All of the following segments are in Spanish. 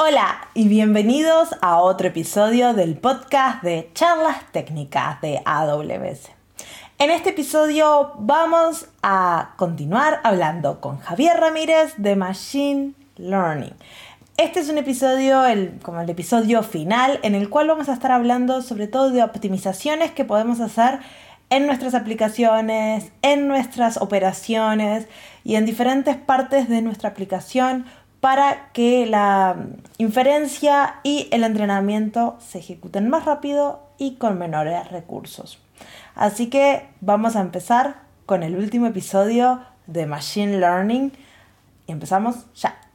Hola y bienvenidos a otro episodio del podcast de charlas técnicas de AWS. En este episodio vamos a continuar hablando con Javier Ramírez de Machine Learning. Este es un episodio, como el episodio final, en el cual vamos a estar hablando sobre todo de optimizaciones que podemos hacer en nuestras aplicaciones, en nuestras operaciones y en diferentes partes de nuestra aplicación para que la inferencia y el entrenamiento se ejecuten más rápido y con menores recursos. Así que vamos a empezar con el último episodio de Machine Learning y empezamos ya.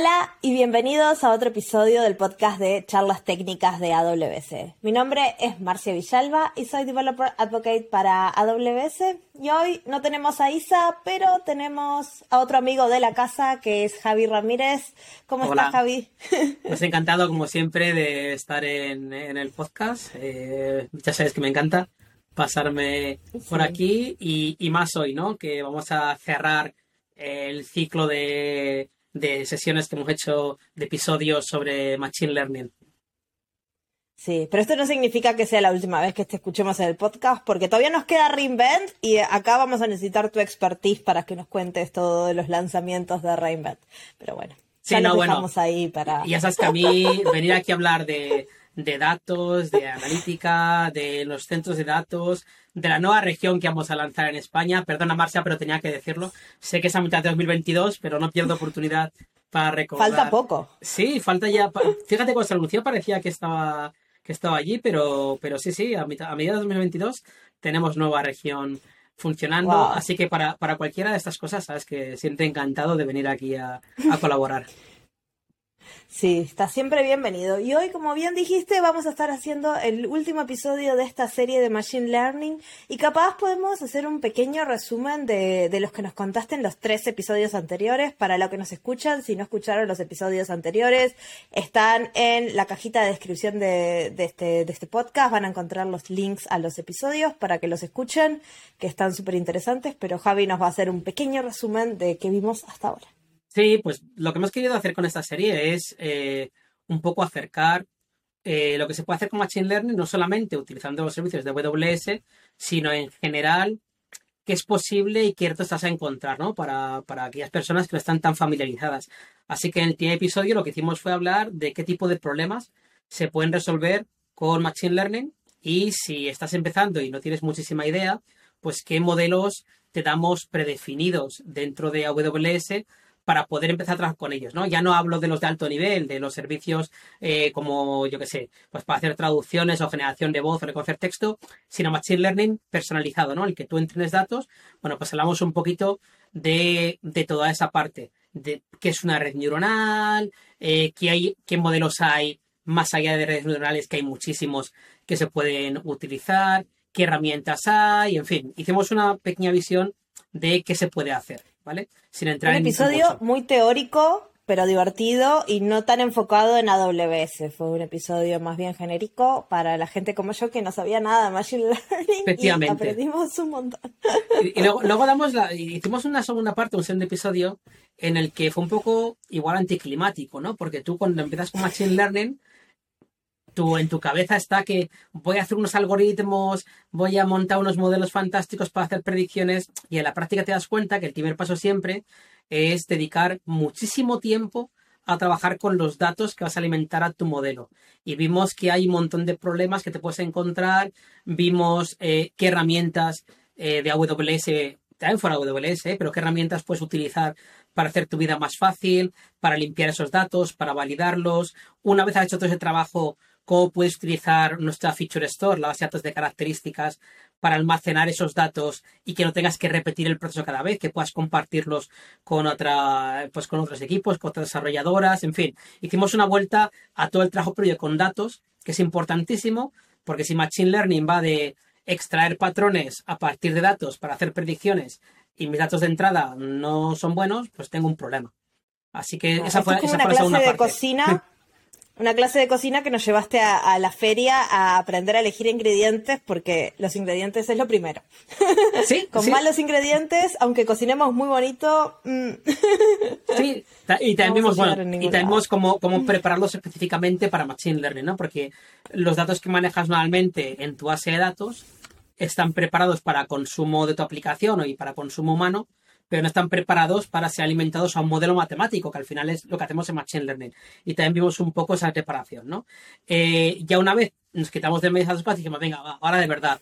Hola y bienvenidos a otro episodio del podcast de charlas técnicas de AWS. Mi nombre es Marcia Villalba y soy Developer Advocate para AWS. Y hoy no tenemos a Isa, pero tenemos a otro amigo de la casa que es Javi Ramírez. ¿Cómo estás, Javi? Pues encantado, como siempre, de estar en, el podcast. Eh, ya sabes que me encanta pasarme por aquí y, y más hoy, ¿no? Que vamos a cerrar el ciclo de de sesiones que hemos hecho de episodios sobre Machine Learning. Sí, pero esto no significa que sea la última vez que te escuchemos en el podcast, porque todavía nos queda Reinvent y acá vamos a necesitar tu expertise para que nos cuentes todos los lanzamientos de Reinvent. Pero bueno, ya nos dejamos ahí para. Ya sabes que a mí venir aquí a hablar de, de datos, de analítica, de los centros de datos, de la nueva región que vamos a lanzar en España. Perdona, Marcia, pero tenía que decirlo. Sé que es a mitad de 2022, pero no pierdo oportunidad para recordar. Falta poco. Sí, falta ya. Fíjate, cuando se anunció parecía que estaba, que estaba allí, pero, pero sí, sí, a, mitad, a de 2022 tenemos nueva región funcionando. Así que para, para, cualquiera de estas cosas, sabes que siempre encantado de venir aquí a, a colaborar. Sí, está siempre bienvenido. Y hoy, como bien dijiste, vamos a estar haciendo el último episodio de esta serie de Machine Learning y capaz podemos hacer un pequeño resumen de, de los que nos contaste en los tres episodios anteriores. Para los que nos escuchan, si no escucharon los episodios anteriores, están en la cajita de descripción de, de, este, de este podcast. Van a encontrar los links a los episodios para que los escuchen, que están súper interesantes, pero Javi nos va a hacer un pequeño resumen de qué vimos hasta ahora. Sí, pues lo que hemos querido hacer con esta serie es eh, un poco acercar eh, lo que se puede hacer con Machine Learning, no solamente utilizando los servicios de AWS, sino en general qué es posible y qué retos estás a encontrar, ¿no? Para, para, aquellas personas que no están tan familiarizadas. Así que en el primer episodio lo que hicimos fue hablar de qué tipo de problemas se pueden resolver con Machine Learning y si estás empezando y no tienes muchísima idea, pues qué modelos te damos predefinidos dentro de AWS para poder empezar a trabajar con ellos, ¿no? Ya no hablo de los de alto nivel, de los servicios eh, como, yo qué sé, pues para hacer traducciones o generación de voz o reconocer texto, sino Machine Learning personalizado, ¿no? El que tú entrenes datos. Bueno, pues hablamos un poquito de, toda esa parte, de qué es una red neuronal, eh, qué, hay, qué modelos hay más allá de redes neuronales, que hay muchísimos que se pueden utilizar, qué herramientas hay, en fin, hicimos una pequeña visión de qué se puede hacer. ¿Vale? Sin entrar un episodio muy teórico, pero divertido y no tan enfocado en AWS. Fue un episodio más bien genérico para la gente como yo que no sabía nada de Machine Learning Efectivamente. y aprendimos un montón. Y, luego, luego, damos la, hicimos una segunda parte, un segundo episodio, en el que fue un poco igual anticlimático, ¿no? Porque tú cuando empiezas con Machine Learning en tu cabeza está que voy a hacer unos algoritmos, voy a montar unos modelos fantásticos para hacer predicciones y en la práctica te das cuenta que el primer paso siempre es dedicar muchísimo tiempo a trabajar con los datos que vas a alimentar a tu modelo. Y vimos que hay un montón de problemas que te puedes encontrar, vimos eh, qué herramientas eh, de AWS, también fuera AWS, eh, pero qué herramientas puedes utilizar para hacer tu vida más fácil, para limpiar esos datos, para validarlos. Una vez has hecho todo ese trabajo, cómo puedes utilizar nuestra Feature Store, la base de datos de características, para almacenar esos datos y que no tengas que repetir el proceso cada vez, que puedas compartirlos con otra, pues con otros equipos, con otras desarrolladoras, en fin. Hicimos una vuelta a todo el trabajo previo con datos, que es importantísimo, porque si Machine Learning va de extraer patrones a partir de datos para hacer predicciones y mis datos de entrada no son buenos, pues tengo un problema. Así que esa fue, esa fue la segunda parte. cocina una clase de cocina que nos llevaste a, la feria a aprender a elegir ingredientes porque los ingredientes es lo primero. Sí. Con malos ingredientes, aunque cocinemos muy bonito. Mm. Sí, y también vimos, y tenemos cómo, cómo prepararlos específicamente para Machine Learning, ¿no? Porque los datos que manejas normalmente en tu base de datos están preparados para consumo de tu aplicación y para consumo humano, pero no están preparados para ser alimentados a un modelo matemático, que al final es lo que hacemos en Machine Learning. Y también vimos un poco esa preparación, ¿no? Eh, ya una vez nos quitamos de medias y dijimos, venga, ahora de verdad,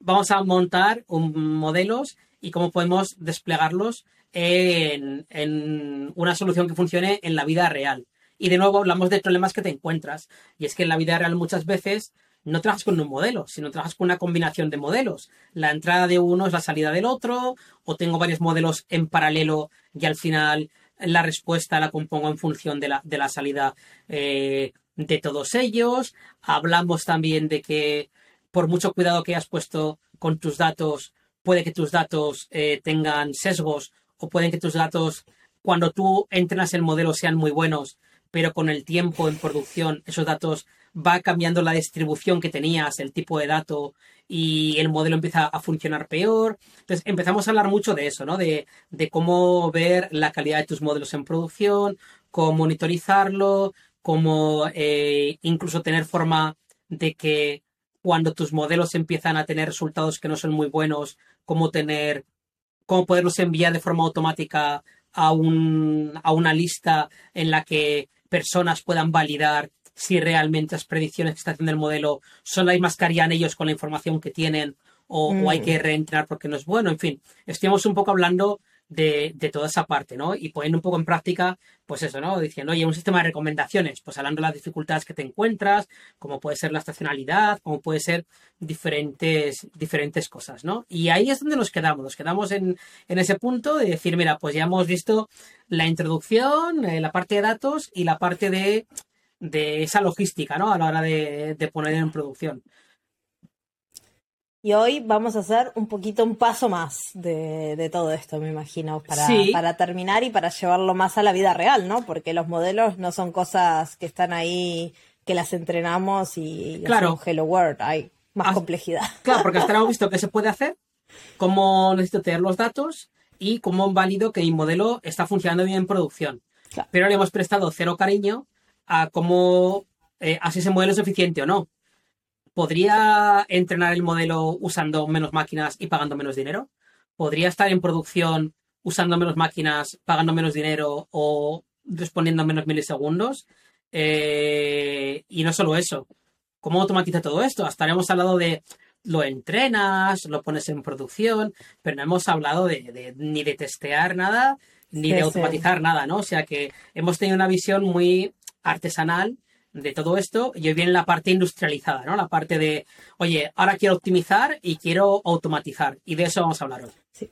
vamos a montar un, modelos y cómo podemos desplegarlos en, en una solución que funcione en la vida real. Y de nuevo hablamos de problemas que te encuentras. Y es que en la vida real muchas veces no trabajas con un modelo, sino trabajas con una combinación de modelos. La entrada de uno es la salida del otro, o tengo varios modelos en paralelo y al final la respuesta la compongo en función de la, de la salida eh, de todos ellos. Hablamos también de que por mucho cuidado que hayas puesto con tus datos, puede que tus datos eh, tengan sesgos o pueden que tus datos, cuando tú entrenas el modelo, sean muy buenos, pero con el tiempo en producción esos datos va cambiando la distribución que tenías, el tipo de dato y el modelo empieza a funcionar peor. Entonces empezamos a hablar mucho de eso, ¿no? De, cómo ver la calidad de tus modelos en producción, cómo monitorizarlo, cómo eh, incluso tener forma de que cuando tus modelos empiezan a tener resultados que no son muy buenos, cómo tener, cómo poderlos enviar de forma automática a, un, a una lista en la que personas puedan validar si realmente las predicciones que está haciendo el modelo son las mismas que harían ellos con la información que tienen o, hay mm. que reentrenar porque no es bueno. En fin, estuvimos un poco hablando de, toda esa parte, ¿no? Y poniendo un poco en práctica, pues eso, ¿no? Diciendo, oye, un sistema de recomendaciones, pues hablando de las dificultades que te encuentras, como puede ser la estacionalidad, como puede ser diferentes, diferentes cosas, ¿no? Y ahí es donde nos quedamos, nos quedamos en, ese punto de decir, mira, pues ya hemos visto la introducción, eh, la parte de datos y la parte de de esa logística, ¿no? A la hora de, poner en producción. Y hoy vamos a hacer un poquito un paso más de, todo esto, me imagino, para, para, terminar y para llevarlo más a la vida real, ¿no? Porque los modelos no son cosas que están ahí, que las entrenamos y claro. Hello World, hay más complejidad. Claro, porque hasta ahora hemos visto qué se puede hacer, cómo necesito tener los datos y cómo válido que mi modelo está funcionando bien en producción. Pero le hemos prestado cero cariño a cómo, eh, así ese modelo es eficiente o no. ¿Podría entrenar el modelo usando menos máquinas y pagando menos dinero? ¿Podría estar en producción usando menos máquinas, pagando menos dinero o respondiendo menos milisegundos? Eh, y no solo eso. ¿Cómo automatiza todo esto? Hasta hemos hablado de lo entrenas, lo pones en producción, pero no hemos hablado de, ni de testear nada, ni de automatizar nada, ¿no? O sea que hemos tenido una visión muy artesanal de todo esto y hoy viene la parte industrializada, ¿no? La parte de, oye, ahora quiero optimizar y quiero automatizar. Y de eso vamos a hablar hoy. Sí.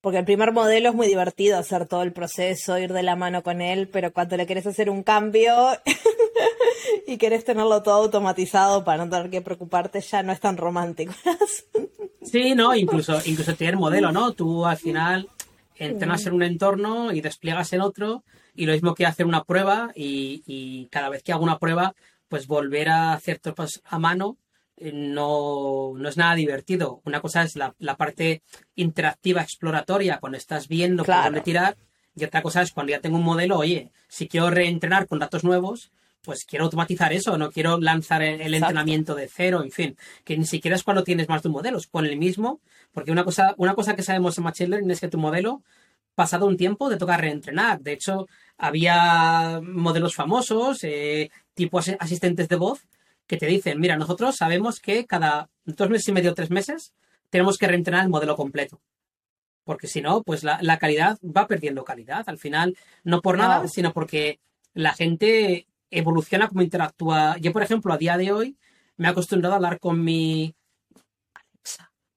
Porque el primer modelo es muy divertido hacer todo el proceso, ir de la mano con él, pero cuando le querés hacer un cambio y querés tenerlo todo automatizado para no tener que preocuparte, ya no es tan romántico. sí, no, incluso, incluso tener modelo, ¿no? Tú al final entrenas en un entorno y despliegas en otro y lo mismo que hacer una prueba y, cada vez que hago una prueba, pues volver a hacer tropas a mano eh, no, no es nada divertido. Una cosa es la, parte interactiva, exploratoria, cuando estás viendo por dónde tirar, y otra cosa es cuando ya tengo un modelo, oye, si quiero reentrenar con datos nuevos, pues quiero automatizar eso, no quiero lanzar el, entrenamiento de cero, en fin, que ni siquiera es cuando tienes más de un modelo, es con el mismo, porque una cosa, una cosa que sabemos en Machine Learning es que tu modelo pasado un tiempo te toca reentrenar. De hecho, había modelos famosos, eh, tipo asistentes de voz, que te dicen, mira, nosotros sabemos que cada dos meses y medio, tres meses, tenemos que reentrenar el modelo completo. Porque si no, pues la, calidad va perdiendo calidad. Al final, no por nada, sino porque la gente evoluciona como interactúa. Yo, por ejemplo, a día de hoy me he acostumbrado a hablar con mi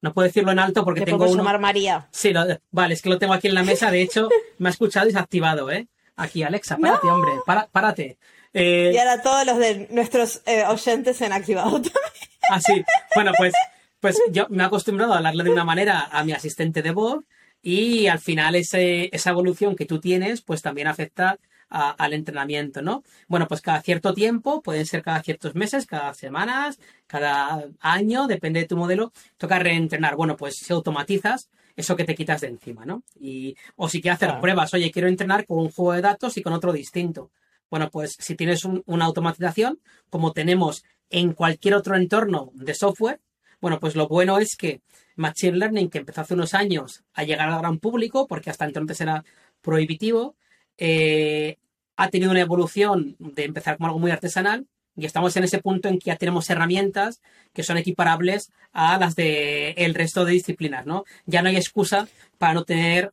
no puedo decirlo en alto porque tengo uno. llamar María. Sí, vale, es que lo tengo aquí en la mesa. De hecho, me ha escuchado y se ha activado, ¿eh? Aquí, Alexa, párate, hombre, párate. Eh, y ahora todos los de nuestros eh, oyentes se han activado también. Ah, sí. Bueno, pues, pues yo me he acostumbrado a hablarle de una manera a mi asistente de voz y al final ese, esa evolución que tú tienes, pues también afecta al entrenamiento, ¿no? Bueno, pues cada cierto tiempo, pueden ser cada ciertos meses, cada semanas, cada año, depende de tu modelo, toca reentrenar. Bueno, pues si automatizas, eso que te quitas de encima, ¿no? Y, o si quieres hacer pruebas, oye, quiero entrenar con un juego de datos y con otro distinto. Bueno, pues si tienes una automatización, como tenemos en cualquier otro entorno de software, bueno, pues lo bueno es que Machine Learning, que empezó hace unos años a llegar al gran público, porque hasta entonces era prohibitivo, eh, ha tenido una evolución de empezar como algo muy artesanal y estamos en ese punto en que ya tenemos herramientas que son equiparables a las del el resto de disciplinas, ¿no? Ya no hay excusa para no tener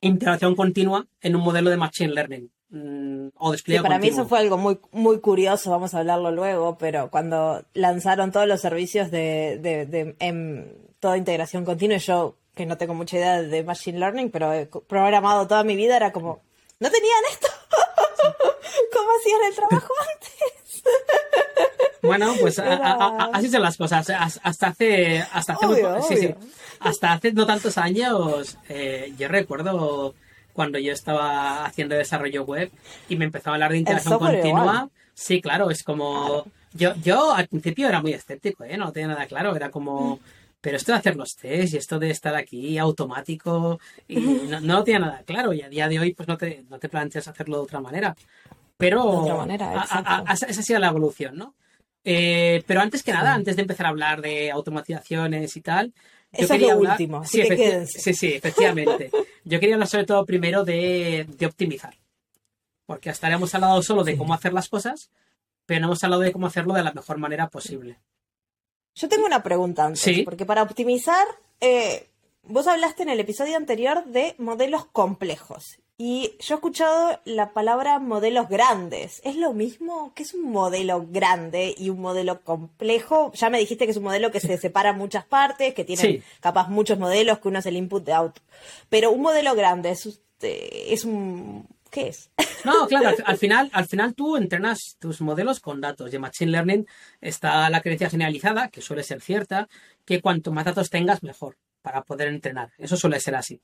interacción continua en un modelo de Machine Learning. Mm, o despliegue para mí eso fue algo muy, muy curioso, vamos a hablarlo luego, pero cuando lanzaron todos los servicios de, de, en toda integración continua, yo que no tengo mucha idea de Machine Learning, pero he programado toda mi vida, era como, ¿no tenían esto? ¿Cómo hacían el trabajo antes? Bueno, pues así son las cosas. Hasta hace, hasta hace, hasta hace no tantos años, eh, yo recuerdo cuando yo estaba haciendo desarrollo web y me empezaba a hablar de interacción continua. Sí, claro, es como... Yo, yo al principio era muy escéptico, ¿eh? no tenía nada claro, era como... Pero esto de hacer los test y esto de estar aquí automático, y no, no tenía nada claro. Y a día de hoy, pues no te, no te planteas hacerlo de otra manera. Pero de otra manera, esa ha sido la evolución, ¿no? Eh, pero antes que nada, antes de empezar a hablar de automatizaciones y tal, eso es lo último, sí, sí, sí, efectivamente. Yo quería hablar sobre todo primero de, optimizar. Porque hasta ahora hemos hablado solo de cómo hacer las cosas, pero no hemos hablado de cómo hacerlo de la mejor manera posible. Yo tengo una pregunta antes, porque para optimizar, eh, vos hablaste en el episodio anterior de modelos complejos. Y yo he escuchado la palabra modelos grandes. ¿Es lo mismo? ¿Qué es un modelo grande y un modelo complejo? Ya me dijiste que es un modelo que se separa en muchas partes, que tiene capaz muchos modelos, que uno es el input de out. Pero un modelo grande es, es un... ¿Qué es? No, claro, al, final, al final tú entrenas tus modelos con datos. Y en Machine Learning está la creencia generalizada, que suele ser cierta, que cuanto más datos tengas, mejor para poder entrenar. Eso suele ser así.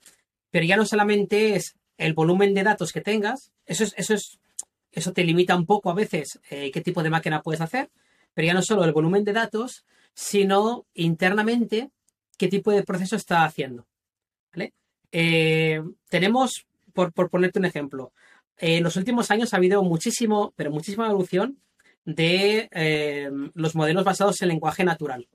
Pero ya no solamente es el volumen de datos que tengas, eso es, eso es, eso te limita un poco a veces eh, qué tipo de máquina puedes hacer, pero ya no solo el volumen de datos, sino internamente qué tipo de proceso está haciendo. Eh, tenemos, por, ponerte un ejemplo, en los últimos años ha habido muchísimo, pero muchísima evolución de eh, los modelos basados en lenguaje natural.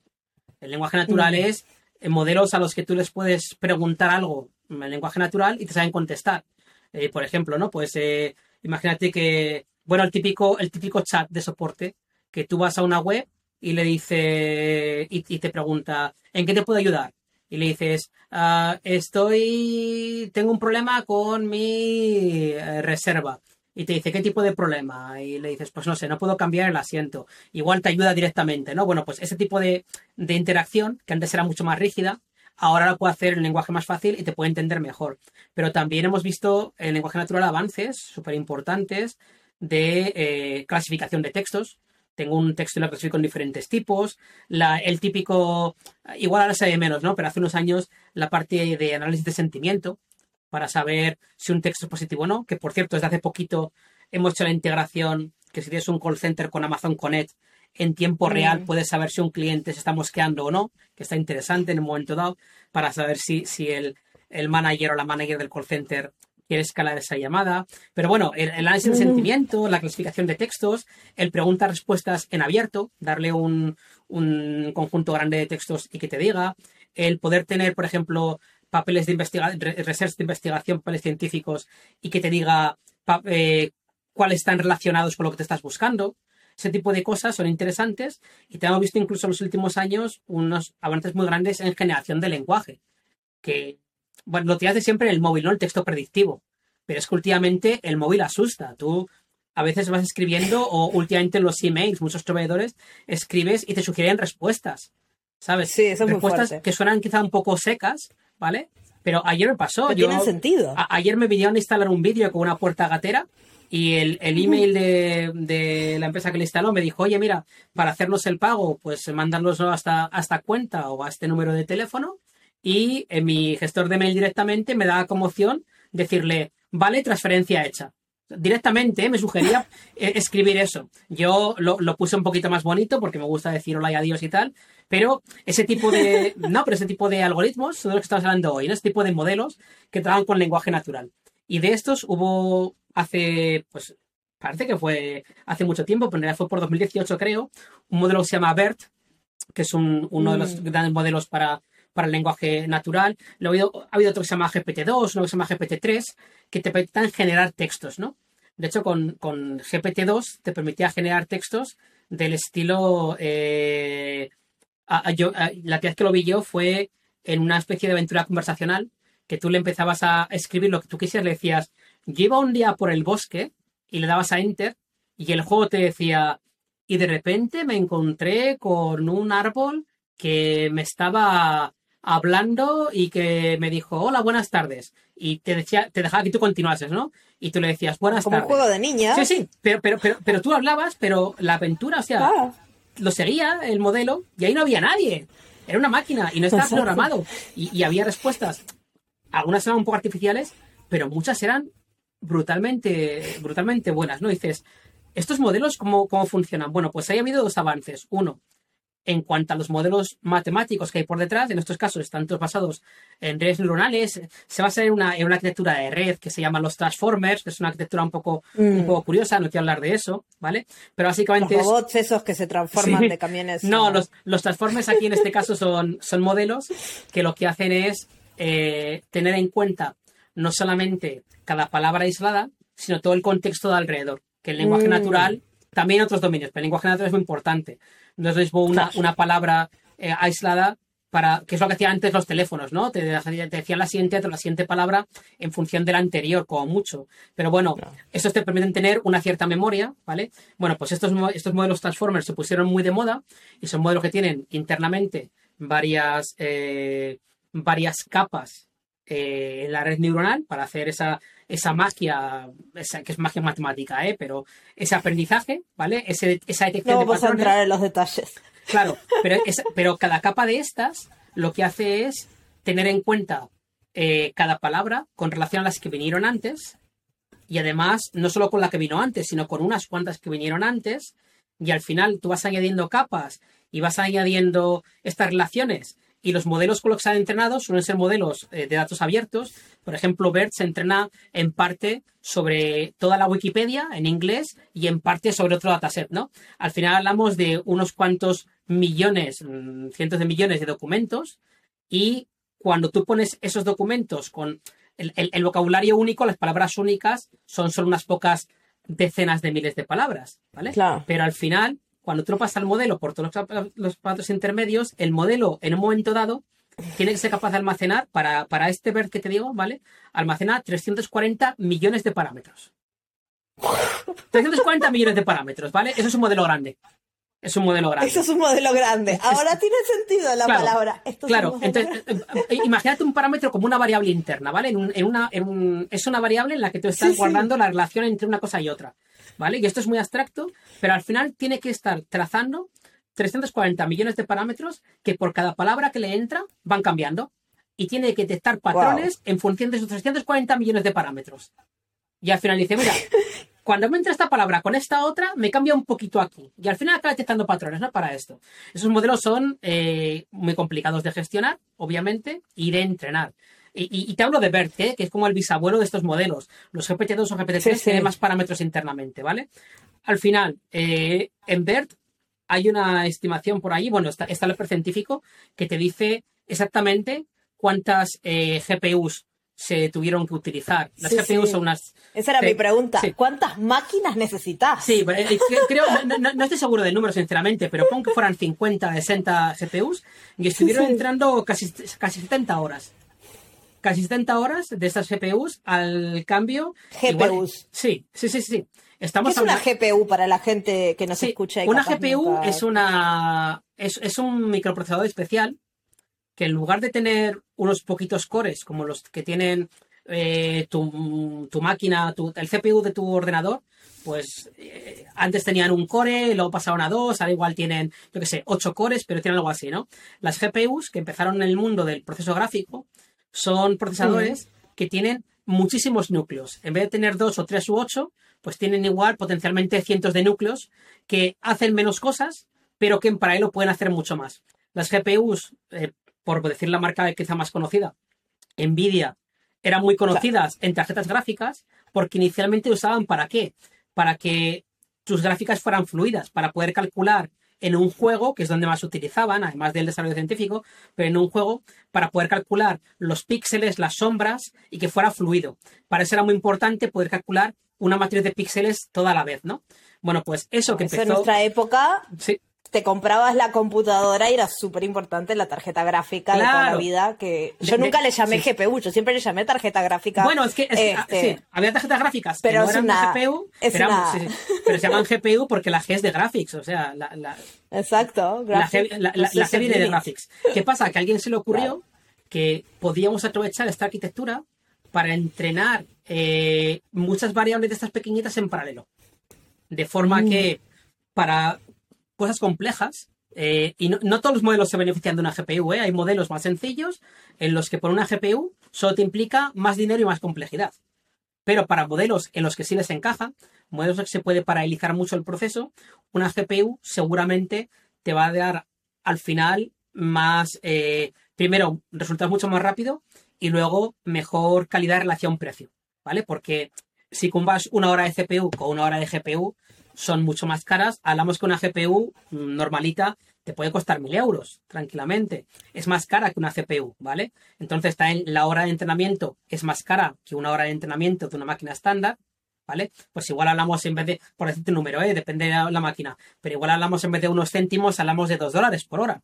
El lenguaje natural es modelos a los que tú les puedes preguntar algo en lenguaje natural y te saben contestar. Eh, por ejemplo, ¿no? Pues eh, imagínate que, bueno, el típico, el típico chat de soporte, que tú vas a una web y le dice, y, te pregunta, ¿en qué te puedo ayudar? Y le dices, ah, estoy, tengo un problema con mi eh, reserva. Y te dice, ¿qué tipo de problema? Y le dices, pues no sé, no puedo cambiar el asiento. Igual te ayuda directamente, ¿no? Bueno, pues ese tipo de, de interacción, que antes era mucho más rígida, ahora lo puede hacer en lenguaje más fácil y te puede entender mejor. Pero también hemos visto en lenguaje natural avances súper importantes de eh, clasificación de textos. Tengo un texto y lo clasifico en diferentes tipos. el típico, igual ahora se ve menos, ¿no? Pero hace unos años la parte de análisis de sentimiento para saber si un texto es positivo o no. Que por cierto, desde hace poquito hemos hecho la integración que si tienes un call center con Amazon Connect en tiempo real puedes saber si un cliente se está mosqueando o no, que está interesante en un momento dado, para saber si, si el, el manager o la manager del call center quiere escalar esa llamada. Pero bueno, el, análisis de sentimiento, la clasificación de textos, el preguntas-respuestas en abierto, darle un, un, conjunto grande de textos y que te diga, el poder tener, por ejemplo, papeles de investigación, research de investigación, papeles científicos y que te diga eh, cuáles están relacionados con lo que te estás buscando. Ese tipo de cosas son interesantes y te hemos visto incluso en los últimos años unos avances muy grandes en generación de lenguaje. Que, bueno, lo tienes de siempre en el móvil, ¿no? El texto predictivo. Pero es que últimamente el móvil asusta. Tú a veces vas escribiendo o últimamente en los emails, muchos proveedores, escribes y te sugieren respuestas. ¿Sabes? Sí, eso es Respuestas que suenan quizá un poco secas, ¿vale? Pero ayer me pasó. Pero tienen sentido. ayer me vinieron a instalar un vídeo con una puerta gatera y el, email de, la empresa que le instaló me dijo, oye, mira, para hacernos el pago, pues mandárnoslo hasta, hasta cuenta o a este número de teléfono. Y en mi gestor de mail directamente me da como opción decirle, vale, transferencia hecha. directamente me sugería eh, escribir eso. Yo lo, lo, puse un poquito más bonito porque me gusta decir hola y adiós y tal, pero ese tipo de, no, pero ese tipo de algoritmos son de los que estamos hablando hoy, ¿no? Ese tipo de modelos que trabajan con lenguaje natural. Y de estos hubo hace, pues, parece que fue hace mucho tiempo, pero en realidad fue por 2018 creo, un modelo que se llama BERT, que es uno de los mm. grandes modelos para, para el lenguaje natural. Ha habido otro que se llama GPT-2, uno que se llama GPT-3, que te permitan generar textos, ¿no? De hecho, con, con GPT-2 te permitía generar textos del estilo... Eh, yo, la vez que lo vi yo fue en una especie de aventura conversacional que tú le empezabas a escribir lo que tú quisieras, le decías, lleva un día por el bosque y le dabas a enter y el juego te decía, y de repente me encontré con un árbol que me estaba hablando y que me dijo, hola, buenas tardes. Y te decía, te dejaba que tú continuases, ¿no? Y tú le decías, buenas tardes. Como un juego de niñas. Sí, sí, pero, pero, pero, pero tú hablabas, pero la aventura, o sea, ah. lo seguía el modelo y ahí no había nadie. Era una máquina y no estaba programado. Y, y había respuestas. Algunas eran un poco artificiales, pero muchas eran brutalmente, brutalmente buenas, ¿no? dices, ¿estos modelos cómo, cómo funcionan? Bueno, pues ahí ha habido dos avances. Uno, en cuanto a los modelos matemáticos que hay por detrás, en estos casos están todos basados en redes neuronales, se basa en una, en una arquitectura de red que se llama los transformers, que es una arquitectura un poco, un mm. poco curiosa, no quiero hablar de eso, ¿vale? Pero básicamente... Los robots esos que se transforman de camiones. No, los, los transformers aquí en este caso son, son modelos que lo que hacen es eh, tener en cuenta no solamente cada palabra aislada, sino todo el contexto de alrededor. Que el lenguaje mm. natural, también otros dominios, pero el lenguaje natural es muy importante. No es mismo una, una palabra eh, aislada para, que es lo que hacían antes los teléfonos, ¿no? Te, decían la siguiente, la siguiente palabra en función de la anterior, como mucho. Pero bueno, estos te permiten tener una cierta memoria, ¿vale? Bueno, pues estos, estos modelos Transformers se pusieron muy de moda y son modelos que tienen internamente varias, eh, varias capas eh, la red neuronal para hacer esa, esa magia, esa, que es magia matemática, ¿eh? pero ese aprendizaje, ¿vale? Ese, esa detección no de vamos a entrar en los detalles. Claro, pero, pero cada capa de estas lo que hace es tener en cuenta eh, cada palabra con relación a las que vinieron antes y además no solo con la que vino antes, sino con unas cuantas que vinieron antes y al final tú vas añadiendo capas y vas añadiendo estas relaciones y los modelos con los que se han entrenado suelen ser modelos eh, de datos abiertos. Por ejemplo, BERT se entrena en parte sobre toda la Wikipedia en inglés y en parte sobre otro dataset, ¿no? Al final hablamos de unos cuantos millones, mm, cientos de millones de documentos y cuando tú pones esos documentos con el, vocabulario único, las palabras únicas, son solo unas pocas decenas de miles de palabras, ¿vale? Claro. Pero al final cuando tú pasas el modelo por todos los, pasos intermedios, el modelo en un momento dado tiene que ser capaz de almacenar, para, para este BERT que te digo, ¿vale? Almacena 340 millones de parámetros. 340 millones de parámetros, ¿vale? Eso es un modelo grande. Es un modelo grande. Eso es un modelo grande. Ahora tiene sentido la palabra. claro, entonces, eh, eh, imagínate un parámetro como una variable interna, ¿vale? En, una, es una variable en la que tú estás guardando la relación entre una cosa y otra. ¿Vale? Y esto es muy abstracto, pero al final tiene que estar trazando 340 millones de parámetros que por cada palabra que le entra van cambiando. Y tiene que detectar patrones en función de esos 340 millones de parámetros. Y al final dice, mira, cuando me entra esta palabra con esta otra, me cambia un poquito aquí. Y al final acaba detectando patrones, ¿no? Para esto. Esos modelos son eh, muy complicados de gestionar, obviamente, y de entrenar. Y, te hablo de BERT, ¿eh? que es como el bisabuelo de estos modelos. Los GPT-2 o GPT-3 tienen más parámetros internamente, ¿vale? Al final, eh, en BERT hay una estimación por ahí, bueno, está, está el científico que te dice exactamente cuántas eh, GPUs se tuvieron que utilizar. Las GPUs son unas... Esa era mi pregunta. ¿Cuántas máquinas necesitas? Sí, creo, no, estoy seguro del número, sinceramente, pero pongo que fueran 50, 60 GPUs y estuvieron entrando casi, casi 70 horas casi 70 horas de estas GPUs al cambio. GPUs. sí, sí, sí, sí. Estamos ¿Qué es una GPU para la gente que nos escucha? una GPU es una es, un microprocesador especial que en lugar de tener unos poquitos cores como los que tienen eh, tu, máquina, el CPU de tu ordenador, pues eh, antes tenían un core, luego pasaron a dos, ahora igual tienen, yo qué sé, ocho cores, pero tienen algo así, ¿no? Las GPUs que empezaron en el mundo del proceso gráfico son procesadores que tienen muchísimos núcleos. En vez de tener dos o tres u ocho, pues tienen igual potencialmente cientos de núcleos que hacen menos cosas, pero que en paralelo pueden hacer mucho más. Las GPUs, eh, por decir la marca quizá más conocida, Nvidia, eran muy conocidas en tarjetas gráficas porque inicialmente usaban para qué? Para que tus gráficas fueran fluidas, para poder calcular en un juego, que es donde más se utilizaban, además del desarrollo científico, pero en un juego para poder calcular los píxeles, las sombras y que fuera fluido. Para eso era muy importante poder calcular una matriz de píxeles toda la vez, ¿no? Bueno, pues eso que empezó... en nuestra época Sí, te comprabas la computadora y era súper importante la tarjeta gráfica de toda la vida. Que yo nunca le llamé sí. GPU, yo siempre le llamé tarjeta gráfica. Bueno, es que, es ah, Este, sí, había tarjetas gráficas pero que no eran una- GPU, es pero, eran- una- sí, sí, pero se llaman GPU porque la G es de graphics, o sea, la, la, Exacto. la, graphic G, la, G viene de graphics. ¿Qué pasa? Que a alguien se le ocurrió que podíamos aprovechar esta arquitectura para entrenar eh, muchas variables de estas pequeñitas en paralelo. De forma Mm. que para cosas complejas, eh, y no, todos los modelos se benefician de una GPU, ¿eh? hay modelos más sencillos en los que por una GPU solo te implica más dinero y más complejidad. Pero para modelos en los que sí les encaja, modelos en que se puede paralelizar mucho el proceso, una GPU seguramente te va a dar al final más, eh, primero, resultados mucho más rápido y luego mejor calidad relación-precio, ¿vale? Porque si combas una hora de CPU con una hora de GPU, son mucho más caras. Hablamos que una GPU mm, normalita te puede costar mil euros tranquilamente. Es más cara que una CPU, ¿vale? Entonces también la hora de entrenamiento es más cara que una hora de entrenamiento de una máquina estándar, ¿vale? Pues igual hablamos en vez de, por decirte un número, ¿eh? depende de la, la máquina, pero igual hablamos en vez de unos céntimos, hablamos de dos dólares por hora.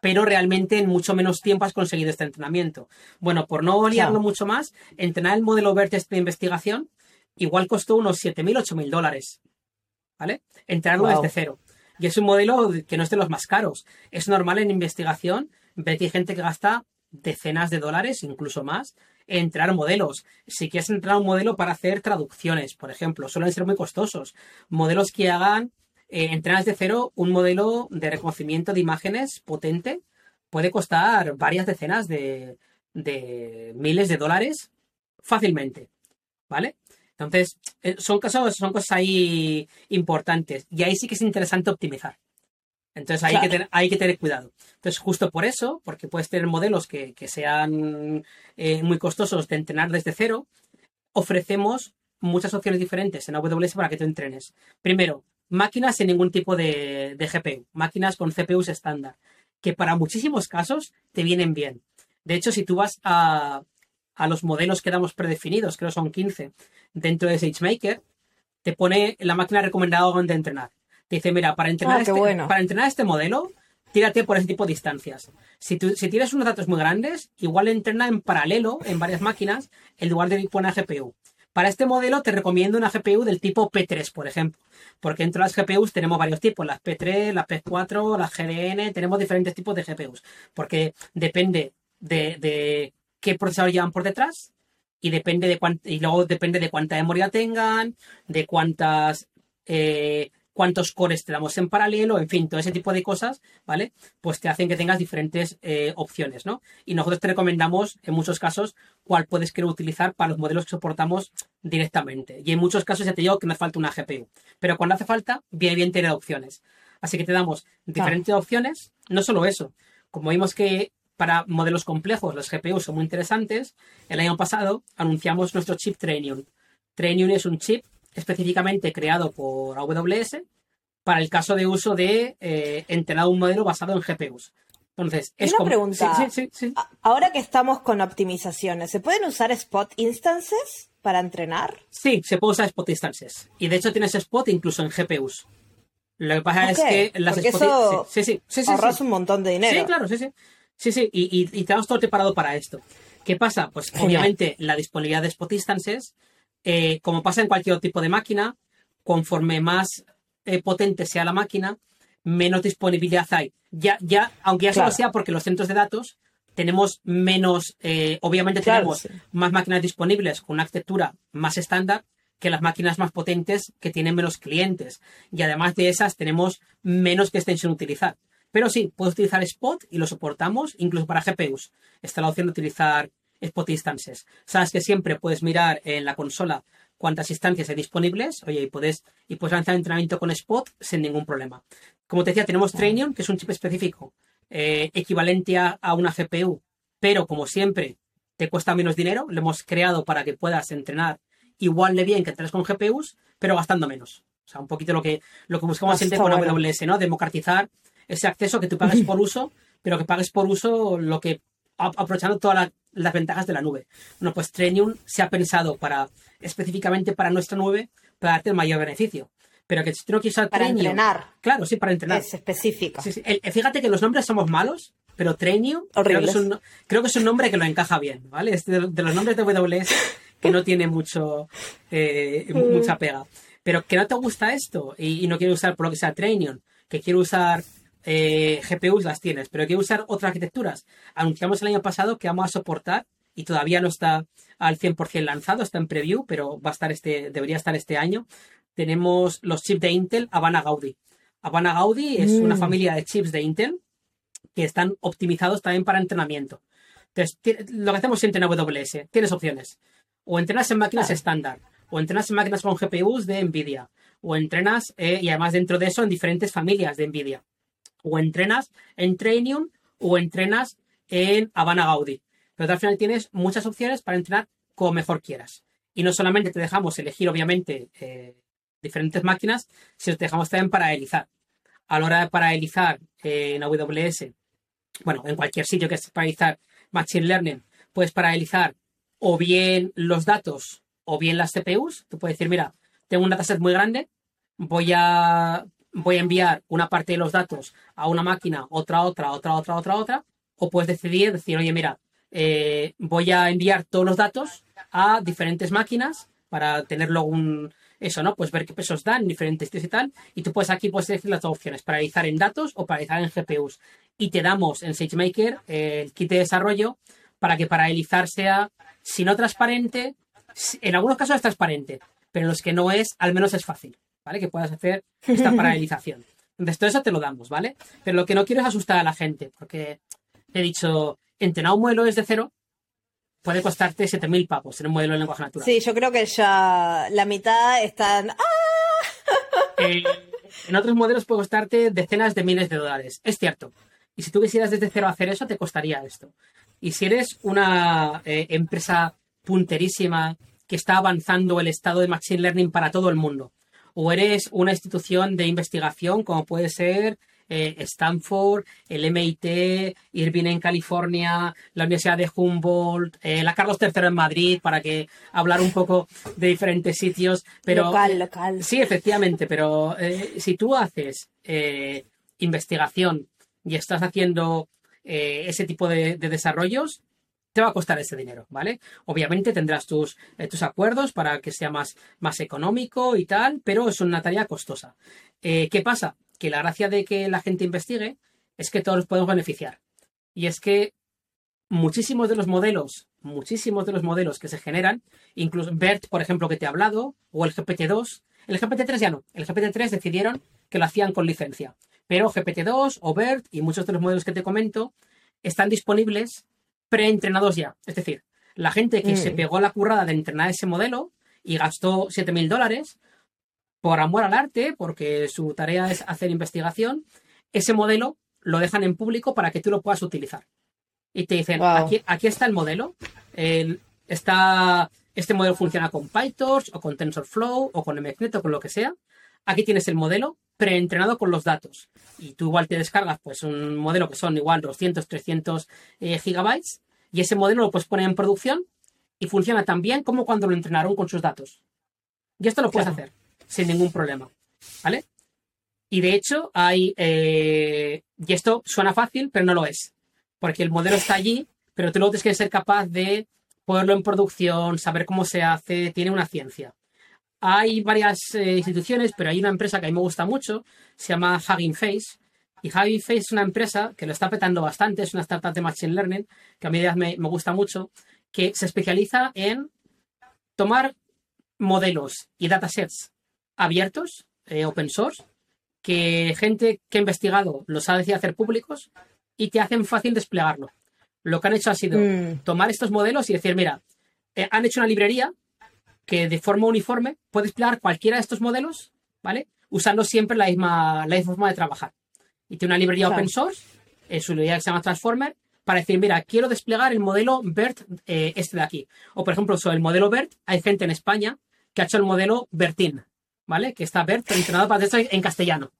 Pero realmente en mucho menos tiempo has conseguido este entrenamiento. Bueno, por no liarlo Claro. mucho más, entrenar el modelo Vertex de investigación igual costó unos 7.000, 8.000 dólares. ¿Vale? Entrenarlo Wow. desde cero. Y es un modelo que no es de los más caros. Es normal en investigación ver que hay gente que gasta decenas de dólares, incluso más, en entrenar modelos. Si quieres entrenar un modelo para hacer traducciones, por ejemplo, suelen ser muy costosos. Modelos que hagan, eh, entrenar desde cero un modelo de reconocimiento de imágenes potente puede costar varias decenas de, de miles de dólares fácilmente. ¿Vale? Entonces, eh, son cosas, son cosas ahí importantes. Y ahí sí que es interesante optimizar. Entonces hay, Claro. que tener, hay que tener cuidado. Entonces, justo por eso, porque puedes tener modelos que, que sean eh, muy costosos de entrenar desde cero, ofrecemos muchas opciones diferentes en AWS para que te entrenes. Primero, máquinas sin ningún tipo de, de GPU, máquinas con CPUs estándar, que para muchísimos casos te vienen bien. De hecho, si tú vas a, a los modelos que damos predefinidos, creo que son 15, dentro de SageMaker, te pone la máquina recomendada donde entrenar. Te dice, mira, para entrenar, Ah, qué este, bueno. para entrenar este modelo, tírate por ese tipo de distancias. Si, tú- si tienes unos datos muy grandes, igual entrena en paralelo en varias máquinas en lugar de poner GPU. Para este modelo te recomiendo una GPU del tipo P3, por ejemplo, porque entre las GPUs tenemos varios tipos, las P3, las P4, las GDN, tenemos diferentes tipos de GPUs, porque depende de, de qué procesador llevan por detrás y depende de cuán- y luego depende de cuánta memoria tengan, de cuántas eh, cuántos cores te damos en paralelo, en fin, todo ese tipo de cosas, ¿vale? Pues te hacen que tengas diferentes eh, opciones, ¿no? Y nosotros te recomendamos, en muchos casos, cuál puedes querer utilizar para los modelos que soportamos directamente. Y en muchos casos ya te digo que nos falta una GPU. Pero cuando hace falta, bien, bien tener opciones. Así que te damos diferentes opciones, no solo eso. Como vimos que para modelos complejos las GPUs son muy interesantes, el año pasado anunciamos nuestro chip Trainium. Trainium es un chip específicamente creado por AWS para el caso de uso de eh, entrenar un modelo basado en GPUs. Entonces, es una como- pregunta. Sí, sí, sí, sí. A- Ahora que estamos con optimizaciones, ¿se pueden usar spot instances para entrenar? Sí, se puede usar Spot Instances. Y de hecho tienes Spot incluso en GPUs. Lo que pasa es que las Spot... eso Sí, sí, sí, Ahorras un montón de dinero. Sí, claro, sí, sí. Sí, sí, y, y, y tenemos todo preparado para esto. ¿Qué pasa? Pues Genial. obviamente la disponibilidad de Spot Instances, eh, como pasa en cualquier tipo de máquina, conforme más eh, potente sea la máquina, menos disponibilidad hay. Ya, ya, aunque ya Claro. solo sea porque los centros de datos tenemos menos, eh, obviamente Claro, tenemos sí. más máquinas disponibles con una arquitectura más estándar que las máquinas más potentes que tienen menos clientes. Y además de esas tenemos menos que estén sin utilizar. Pero sí, puedes utilizar Spot y lo soportamos incluso para GPUs. Está la opción de utilizar spot instances. Sabes que siempre puedes mirar en la consola cuántas instancias hay disponibles, oye, y puedes, y puedes lanzar entrenamiento con Spot sin ningún problema. Como te decía, tenemos Trainium, que es un chip específico, eh, equivalente a, una GPU, pero como siempre, te cuesta menos dinero. Lo hemos creado para que puedas entrenar igual de bien que entrenas con GPUs, pero gastando menos. O sea, un poquito lo que, lo que buscamos siempre con AWS, ¿no? Democratizar ese acceso que tú pagues por uso, pero que pagues por uso lo que aprovechando todas las ventajas de la nube. Bueno, pues Trainium se ha pensado para específicamente para nuestra nube para darte el mayor beneficio. Pero que si tú no quieres usar Para entrenar. Claro, sí, para entrenar. Es específico. fíjate que los nombres somos malos, pero Trainium creo que, es un, creo que es un nombre que lo encaja bien, ¿vale? Es de, los nombres de AWS que no tiene mucho eh, mm. mucha pega. Pero que no te gusta esto y, no quieres usar por lo que sea Trainium, que quiero usar eh, GPUs, las tienes, pero quiero usar otras arquitecturas. Anunciamos el año pasado que vamos a soportar y todavía no está al 100% lanzado, está en preview, pero va a estar este, debería estar este año. Tenemos los chips de Intel Habana Gaudi. Habana Gaudi es una mm. familia de chips de Intel que están optimizados también para entrenamiento. Entonces, lo que hacemos siempre en AWS, tienes opciones. O entrenas en máquinas estándar, o entrenas en máquinas con GPUs de NVIDIA, o entrenas, eh, y además dentro de eso, en diferentes familias de NVIDIA. O entrenas en Trainium, o entrenas en Habana Gaudi pero al final tienes muchas opciones para entrenar como mejor quieras. Y no solamente te dejamos elegir, obviamente, eh, diferentes máquinas, sino te dejamos también paralelizar. A la hora de paralelizar en AWS, bueno, en cualquier sitio que estés paralelizar Machine Learning, puedes paralelizar o bien los datos o bien las CPUs. Tú puedes decir, mira, tengo un dataset muy grande, voy a, voy a enviar una parte de los datos a una máquina, otra, otra, otra, otra, otra, otra. O puedes decidir, decir, oye, mira, eh, voy a enviar todos los datos a diferentes máquinas para tenerlo un eso, ¿no? Pues ver qué pesos dan, diferentes sitios y tal. Y tú puedes aquí puedes elegir las dos opciones, paralizar en datos o paralizar en GPUs. Y te damos en SageMaker el kit de desarrollo para que paralizar sea, si no transparente, en algunos casos es transparente, pero en los que no es, al menos es fácil, ¿vale? Que puedas hacer esta paralización. Entonces, todo eso te lo damos, ¿vale? Pero lo que no quiero es asustar a la gente, porque he dicho, entrenar un modelo desde cero puede costarte 7.000 pavos en un modelo de lenguaje natural. Sí, yo creo que ya la mitad están... ¡Ah! Eh, en otros modelos puede costarte decenas de miles de dólares. Es cierto. Y si tú quisieras desde cero hacer eso, te costaría esto. Y si eres una eh, empresa punterísima que está avanzando el estado de Machine Learning para todo el mundo, o eres una institución de investigación como puede ser eh, Stanford, el MIT, Irvine en California, la Universidad de Humboldt, eh, la Carlos III en Madrid, para que hablar un poco de diferentes sitios. Pero, local, local. Sí, efectivamente, pero eh, si tú haces investigación y estás haciendo ese tipo de, desarrollos, te va a costar ese dinero, ¿vale? Obviamente tendrás tus, tus acuerdos para que sea más, más económico y tal, pero es una tarea costosa. ¿Qué pasa? que la gracia de que la gente investigue es que todos podemos beneficiar. Y es que muchísimos de los modelos, muchísimos de los modelos que se generan, incluso BERT, por ejemplo, que te he hablado, o el GPT-2, el GPT-3 ya no, el GPT-3 decidieron que lo hacían con licencia. Pero GPT-2 o BERT y muchos de los modelos que te comento están disponibles preentrenados ya. Es decir, la gente que se mm. pegó la currada de entrenar ese modelo y gastó 7.000 dólares, por amor al arte, porque su tarea es hacer investigación, ese modelo lo dejan en público para que tú lo puedas utilizar. Y te dicen, aquí, aquí, está el modelo, está, este modelo funciona con PyTorch o con TensorFlow o con MXNet o con lo que sea. Aquí tienes el modelo preentrenado con los datos. Y tú igual te descargas pues un modelo que son igual 200, 300 eh, gigabytes y ese modelo lo puedes poner en producción y funciona tan bien como cuando lo entrenaron con sus datos. Y esto lo puedes hacer sin ningún problema. ¿Vale? Y de hecho, hay. Eh, y esto suena fácil, pero no lo es. Porque el modelo está allí, pero tú luego tienes que ser capaz de ponerlo en producción, saber cómo se hace, tiene una ciencia. Hay varias eh, instituciones, pero hay una empresa que a mí me gusta mucho, se llama Hugging Face. Y Hugging Face es una empresa que lo está petando bastante, es una startup de Machine Learning, que a mí me, me gusta mucho, que se especializa en tomar modelos y datasets abiertos, eh, open source, que gente que ha investigado los ha decidido hacer públicos y te hacen fácil desplegarlo. lo que han hecho ha sido Mm. tomar estos modelos y decir, mira, eh, han hecho una librería que de forma uniforme puede desplegar cualquiera de estos modelos, ¿vale? Usando siempre la misma, la misma forma de trabajar. Y tiene una librería Claro. open source, en su librería que se llama Transformer, para decir, mira, quiero desplegar el modelo BERT eh, este de aquí. O, por ejemplo, sobre el modelo BERT, hay gente en España que ha hecho el modelo BERTIN, ¿vale? Que está BERT, entrenado para esto en castellano.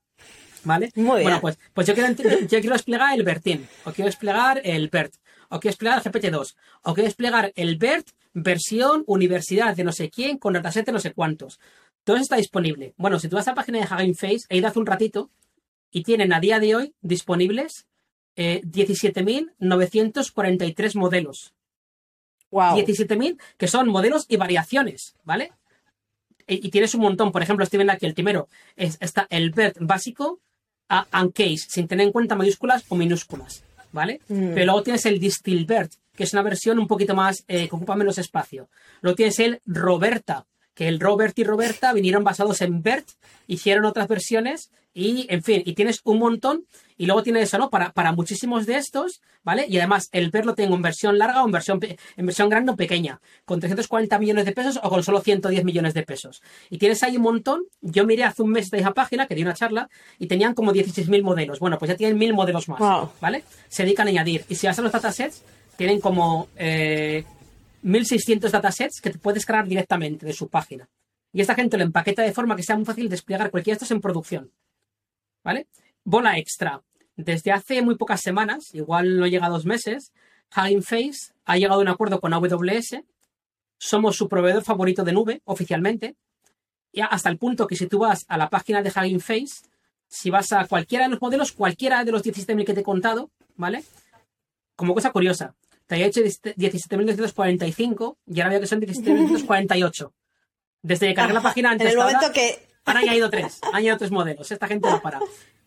¿Vale? Muy bien. Bueno, pues, pues yo, quiero, yo quiero desplegar el BERTIN, o quiero desplegar el BERT, o quiero desplegar el GPT-2, o quiero desplegar el BERT versión universidad de no sé quién con dataset de no sé cuántos. Todo eso está disponible. Bueno, si tú vas a la página de Hugging Face, he ido hace un ratito y tienen a día de hoy disponibles eh, 17.943 modelos. Wow. 17.000 que son modelos y variaciones, ¿vale? Y, y tienes un montón. Por ejemplo, estoy viendo aquí el primero. Es, está el BERT básico a Uncase, sin tener en cuenta mayúsculas o minúsculas, ¿vale? Mm. Pero luego tienes el Distilbert, que es una versión un poquito más, eh, que ocupa menos espacio. Luego tienes el Roberta, que el Robert y Roberta vinieron basados en BERT, hicieron otras versiones y, en fin, y tienes un montón. Y luego tienes eso, ¿no? Para, para muchísimos de estos, ¿vale? Y además, el BERT lo tengo en versión larga o en versión, en versión grande o pequeña, con 340 millones de pesos o con solo 110 millones de pesos. Y tienes ahí un montón. Yo miré hace un mes de esa página, que di una charla, y tenían como 16.000 modelos. Bueno, pues ya tienen 1.000 modelos más, Wow. ¿vale? Se dedican a añadir. Y si vas a los datasets, tienen como eh, 1.600 datasets que te puedes cargar directamente de su página. Y esta gente lo empaqueta de forma que sea muy fácil desplegar cualquiera de estos en producción. ¿Vale? Bola extra. Desde hace muy pocas semanas, igual no llega a dos meses, Hugging Face ha llegado a un acuerdo con AWS. Somos su proveedor favorito de nube, oficialmente. Y hasta el punto que si tú vas a la página de Hugging Face, si vas a cualquiera de los modelos, cualquiera de los 17.000 que te he contado, ¿vale? Como cosa curiosa, te había hecho 17.245 y ahora veo que son 17.248. Desde que cargué la página En antes el hasta ahora, momento que. han añadido tres, han añadido tres modelos. Esta gente no para.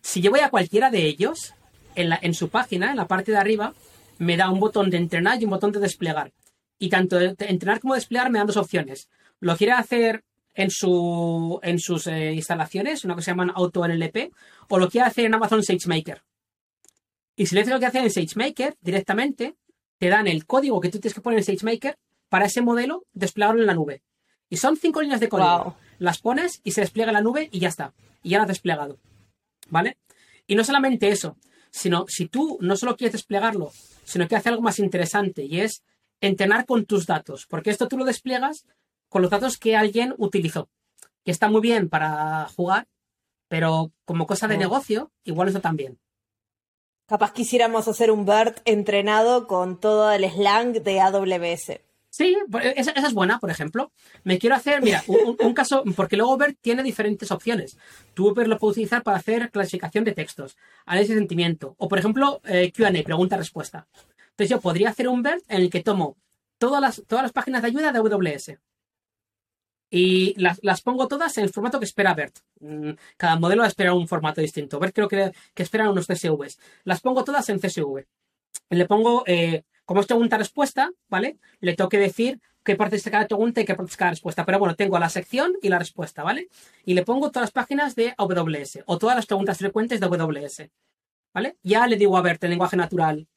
Si yo voy a cualquiera de ellos, en, la- en su página, en la parte de arriba, me da un botón de entrenar y un botón de desplegar. Y tanto de entrenar como desplegar me dan dos opciones. Lo quiere hacer en, su, en sus eh, instalaciones, una que se llaman AutoNLP, o lo quiere hacer en Amazon SageMaker. Y si le haces lo que hacer en SageMaker, directamente te dan el código que tú tienes que poner en SageMaker para ese modelo desplegarlo en la nube. Y son cinco líneas de código. Wow. Las pones y se despliega en la nube y ya está. Y ya lo has desplegado. ¿Vale? Y no solamente eso, sino si tú no solo quieres desplegarlo, sino que hace algo más interesante y es entrenar con tus datos. Porque esto tú lo despliegas con los datos que alguien utilizó. Que está muy bien para jugar, pero como cosa de negocio, igual eso también. Capaz quisiéramos hacer un BERT entrenado con todo el slang de AWS. Sí, pues, esa, es buena, por ejemplo. Me quiero hacer, mira, un caso, porque luego BERT tiene diferentes opciones. Tú BERT lo puedes utilizar para hacer clasificación de textos, análisis de sentimiento, o por ejemplo, eh, QA, pregunta-respuesta. Entonces yo podría hacer un BERT en el que tomo todas las, todas las páginas de ayuda de AWS y las, las pongo todas en el formato que espera BERT. Mm, Cada modelo va a esperar un formato distinto. BERT creo que, que espera unos CSVs. Las pongo todas en CSV. Le pongo, eh, como es pregunta-respuesta, ¿vale? Le tengo que decir qué parte es cada pregunta y qué parte es cada respuesta. Pero bueno, tengo la sección y la respuesta, ¿vale? Y le pongo todas las páginas de AWS o todas las preguntas frecuentes de AWS, ¿vale? Ya le digo a BERT en lenguaje natural,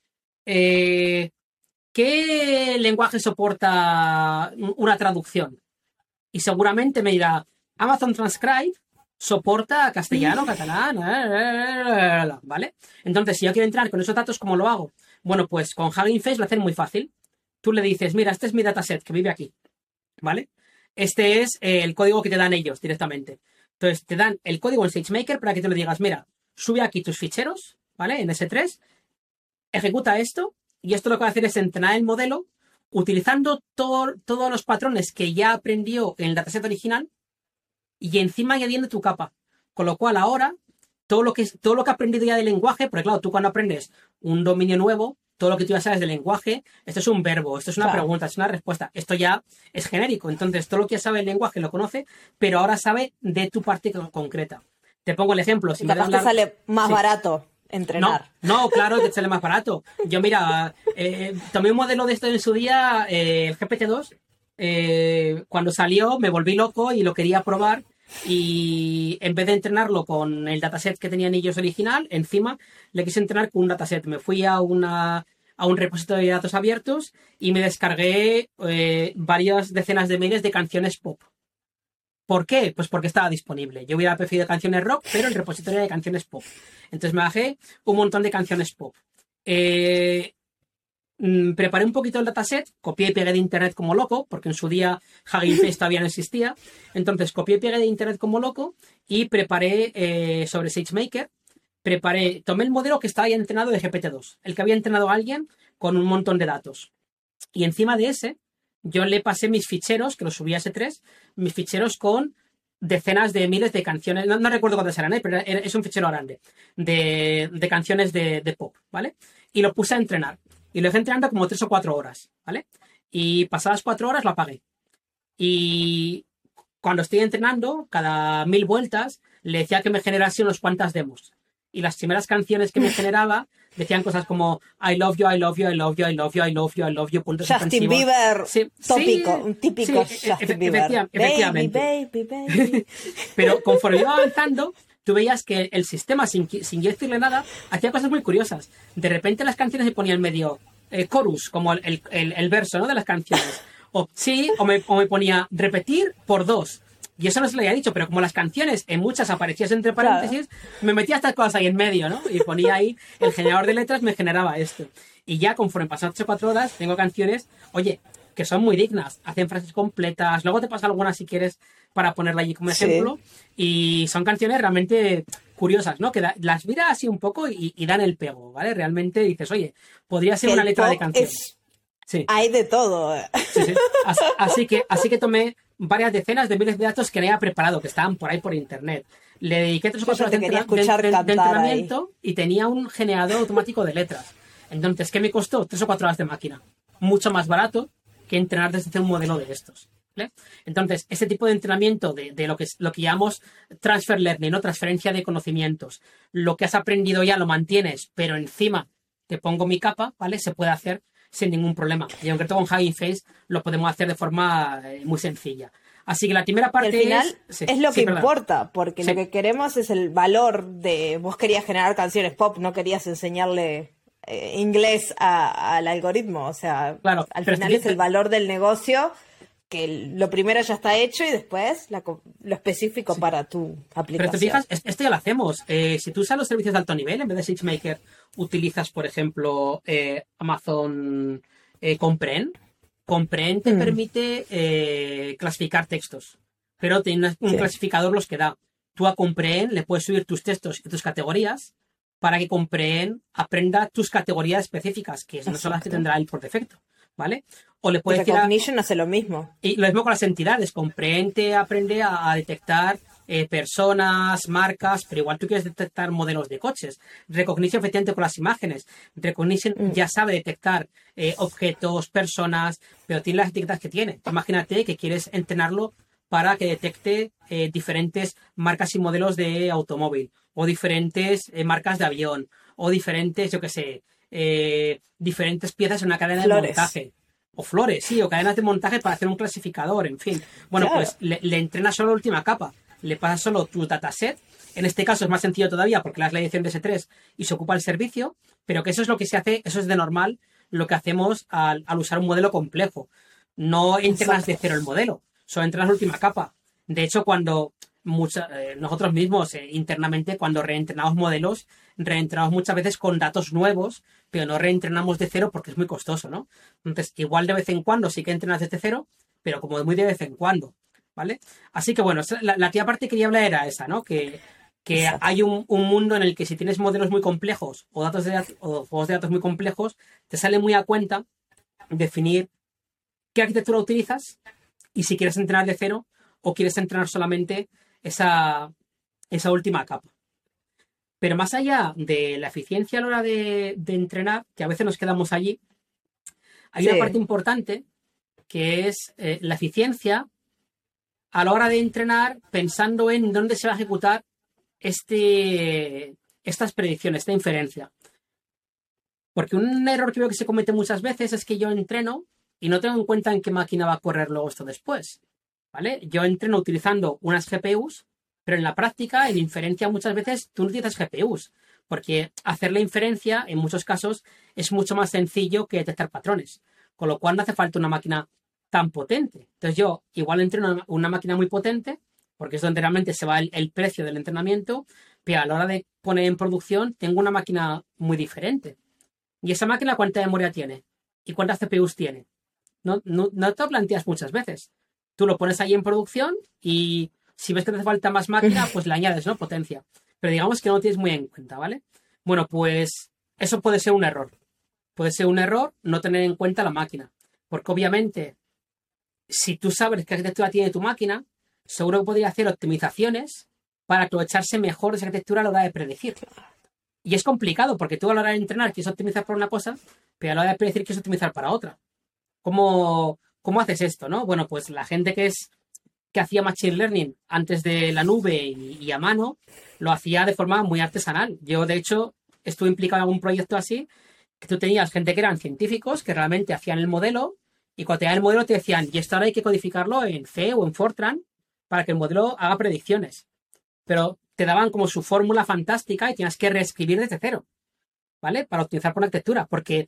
eh, ¿qué lenguaje soporta una traducción? Y seguramente me dirá, Amazon Transcribe soporta castellano, catalán, eh, ¿vale? Entonces, si yo quiero entrar con esos datos, ¿cómo lo hago? Bueno, pues con Hugging Face lo hacen muy fácil. Tú le dices, mira, este es mi dataset que vive aquí, ¿vale? Este es eh, el código que te dan ellos directamente. Entonces, te dan el código en SageMaker para que tú le digas, mira, sube aquí tus ficheros, ¿vale? En S3, ejecuta esto, y esto lo que va a hacer es entrenar el modelo utilizando todo- todos los patrones que ya aprendió en el dataset original y encima añadiendo tu capa. Con lo cual ahora, todo lo que, todo lo que ha aprendido ya del lenguaje, porque claro, tú cuando aprendes un dominio nuevo, todo lo que tú ya sabes del lenguaje, esto es un verbo, esto es una Claro. pregunta, es una respuesta, esto ya es genérico. Entonces, todo lo que ya sabe el lenguaje lo conoce, pero ahora sabe de tu parte con- concreta. Te pongo el ejemplo. Si Y me te sale más Sí. barato entrenar. no, no, claro que sale más barato. Yo, mira, eh, tomé un modelo de esto en su día, eh, el GPT-2. eh, cuando salió me volví loco y lo quería probar. Y en vez de entrenarlo con el dataset que tenían ellos original, encima le quise entrenar con un dataset. Me fui a una, a un repositorio de datos abiertos y me descargué eh, varias decenas de miles de canciones pop. ¿Por qué? Pues porque estaba disponible. Yo hubiera preferido canciones rock, pero el repositorio de canciones pop. Entonces me bajé un montón de canciones pop. Eh, mm, preparé un poquito el dataset, copié y pegué de internet como loco, porque en su día Hugging Face todavía no existía. Entonces copié y pegué de internet como loco y preparé eh, sobre SageMaker. Preparé, tomé el modelo que estaba ya entrenado de GPT-2, el que había entrenado a alguien con un montón de datos. Y encima de ese, yo le pasé mis ficheros, que los subí a S3, mis ficheros con decenas de miles de canciones, no, recuerdo cuántas eran, ¿eh? pero es un fichero grande, de, canciones de, pop, ¿vale? Y lo puse a entrenar. Y lo dejé entrenando como tres o cuatro horas, ¿vale? Y pasadas cuatro horas lo apagué. Y cuando estoy entrenando, cada mil vueltas, le decía que me generase unos cuantas demos. Y las primeras canciones que me generaba decían cosas como I love you, I love you, I love you, I love you, I love you, I love you, puntos Justin Bieber, tópico, un típico Justin Bieber. Efectivamente. Pero conforme iba avanzando, tú veías que el sistema, sin, sin decirle nada, hacía cosas muy curiosas. De repente las canciones se ponían medio eh, chorus, como el, el, el, verso ¿no? de las canciones. O sí, o me, o me ponía repetir por dos. Y eso no se lo había dicho, pero como las canciones en muchas aparecían entre paréntesis, me metía estas cosas ahí en medio, ¿no? Y ponía ahí, el generador de letras me generaba esto. Y ya conforme pasan 8 o 4 horas, tengo canciones, oye, que son muy dignas, hacen frases completas, luego te pasa alguna si quieres para ponerla allí como ejemplo, y son canciones realmente curiosas, ¿no? Que las miras así un poco y, dan el pego, ¿vale? Realmente dices, oye, podría ser una letra de canción. Sí. Hay de todo. Sí, sí. Así, que, así que tomé varias decenas de miles de datos que había preparado, que estaban por ahí por internet. Le dediqué tres o cuatro horas de, entrenamiento y tenía un generador automático de letras. Entonces, ¿qué me costó? Tres o cuatro horas de máquina. Mucho más barato que entrenar desde un modelo de estos. Entonces, ese tipo de entrenamiento de, de, lo, que, lo que llamamos transfer learning, ¿no? transferencia de conocimientos, lo que has aprendido ya lo mantienes, pero encima te pongo mi capa, ¿vale? Se puede hacer sin ningún problema. Y aunque con Hugging Face lo podemos hacer de forma eh, muy sencilla. Así que la primera parte al final es, lo que importa, porque lo que queremos es el valor de. Vos querías generar canciones pop, no querías enseñarle eh, inglés al algoritmo. O sea, claro, al final es el valor del negocio que lo primero ya está hecho y después lo específico para tu aplicación. Pero te fijas, esto ya lo hacemos. Eh, si tú usas los servicios de alto nivel, en vez de SageMaker, utilizas, por ejemplo, eh, Amazon eh, Comprehend. Comprehend te mm. permite eh, clasificar textos, pero tiene un clasificador los que da. Tú a Comprehend le puedes subir tus textos y tus categorías para que Comprehend aprenda tus categorías específicas, que no son las que tendrá él por defecto. ¿Vale? O le puedes Recognition hace lo mismo. Y lo mismo con las entidades. Comprende, aprende a, detectar eh, personas, marcas, pero igual tú quieres detectar modelos de coches. Recognition efectivamente con las imágenes. Recognition mm. ya sabe detectar eh, objetos, personas, pero tiene las etiquetas que tiene. Imagínate que quieres entrenarlo para que detecte eh, diferentes marcas y modelos de automóvil, o diferentes marcas de avión, o diferentes, yo qué sé, eh, diferentes piezas en una cadena de montaje. O flores, sí, o cadenas de montaje para hacer un clasificador, en fin. Bueno, pues le, entrena solo la última capa. Le pasa solo tu dataset. En este caso es más sencillo todavía porque le das la edición de S3 y se ocupa el servicio, pero que eso es lo que se hace, eso es de normal lo que hacemos al, usar un modelo complejo. No entrenas de cero el modelo, solo entrenas la última capa. De hecho, cuando eh, nosotros mismos eh, internamente, cuando reentrenamos modelos, reentrenamos muchas veces con datos nuevos, pero no reentrenamos de cero porque es muy costoso, ¿no? Entonces, igual de vez en cuando sí que entrenas desde cero, pero como muy de vez en cuando, ¿vale? Así que bueno, la, la tía parte que quería hablar era esa, ¿no? Que, que hay un, mundo en el que si tienes modelos muy complejos o datos de o juegos de datos muy complejos, te sale muy a cuenta definir qué arquitectura utilizas y si quieres entrenar de cero o quieres entrenar solamente esa, esa última capa. Pero más allá de la eficiencia a la hora de, entrenar, que a veces nos quedamos allí, hay una parte importante que es eh, la eficiencia a la hora de entrenar pensando en dónde se va a ejecutar este, estas predicciones, esta inferencia. Porque un error que veo que se comete muchas veces es que yo entreno y no tengo en cuenta en qué máquina va a correr luego esto después. ¿Vale? Yo entreno utilizando unas GPUs, pero en la práctica, en inferencia, muchas veces tú no utilizas GPUs, porque hacer la inferencia en muchos casos es mucho más sencillo que detectar patrones, con lo cual no hace falta una máquina tan potente. Entonces yo igual entreno una, una máquina muy potente, porque es donde realmente se va el, precio del entrenamiento, pero a la hora de poner en producción tengo una máquina muy diferente. ¿Y esa máquina cuánta memoria tiene? ¿Y cuántas CPUs tiene? No, no te lo planteas muchas veces. Tú lo pones ahí en producción y si ves que te hace falta más máquina, pues le añades, ¿no? Potencia. Pero digamos que no lo tienes muy en cuenta, ¿vale? Bueno, pues eso puede ser un error. Puede ser un error no tener en cuenta la máquina. Porque obviamente, si tú sabes qué arquitectura tiene tu máquina, seguro que podría hacer optimizaciones para aprovecharse mejor de esa arquitectura a la hora de predecir. Y es complicado porque tú a la hora de entrenar quieres optimizar para una cosa, pero a la hora de predecir quieres optimizar para otra. ¿Cómo, cómo haces esto? ¿no? Bueno, pues la gente que es que hacía Machine Learning antes de la nube y, a mano, lo hacía de forma muy artesanal. Yo, de hecho, estuve implicado en algún proyecto así, que tú tenías gente que eran científicos, que realmente hacían el modelo, y cuando te el modelo te decían, y esto ahora hay que codificarlo en C o en Fortran para que el modelo haga predicciones. Pero te daban como su fórmula fantástica y tienes que reescribir desde cero, ¿vale? Para optimizar por arquitectura, porque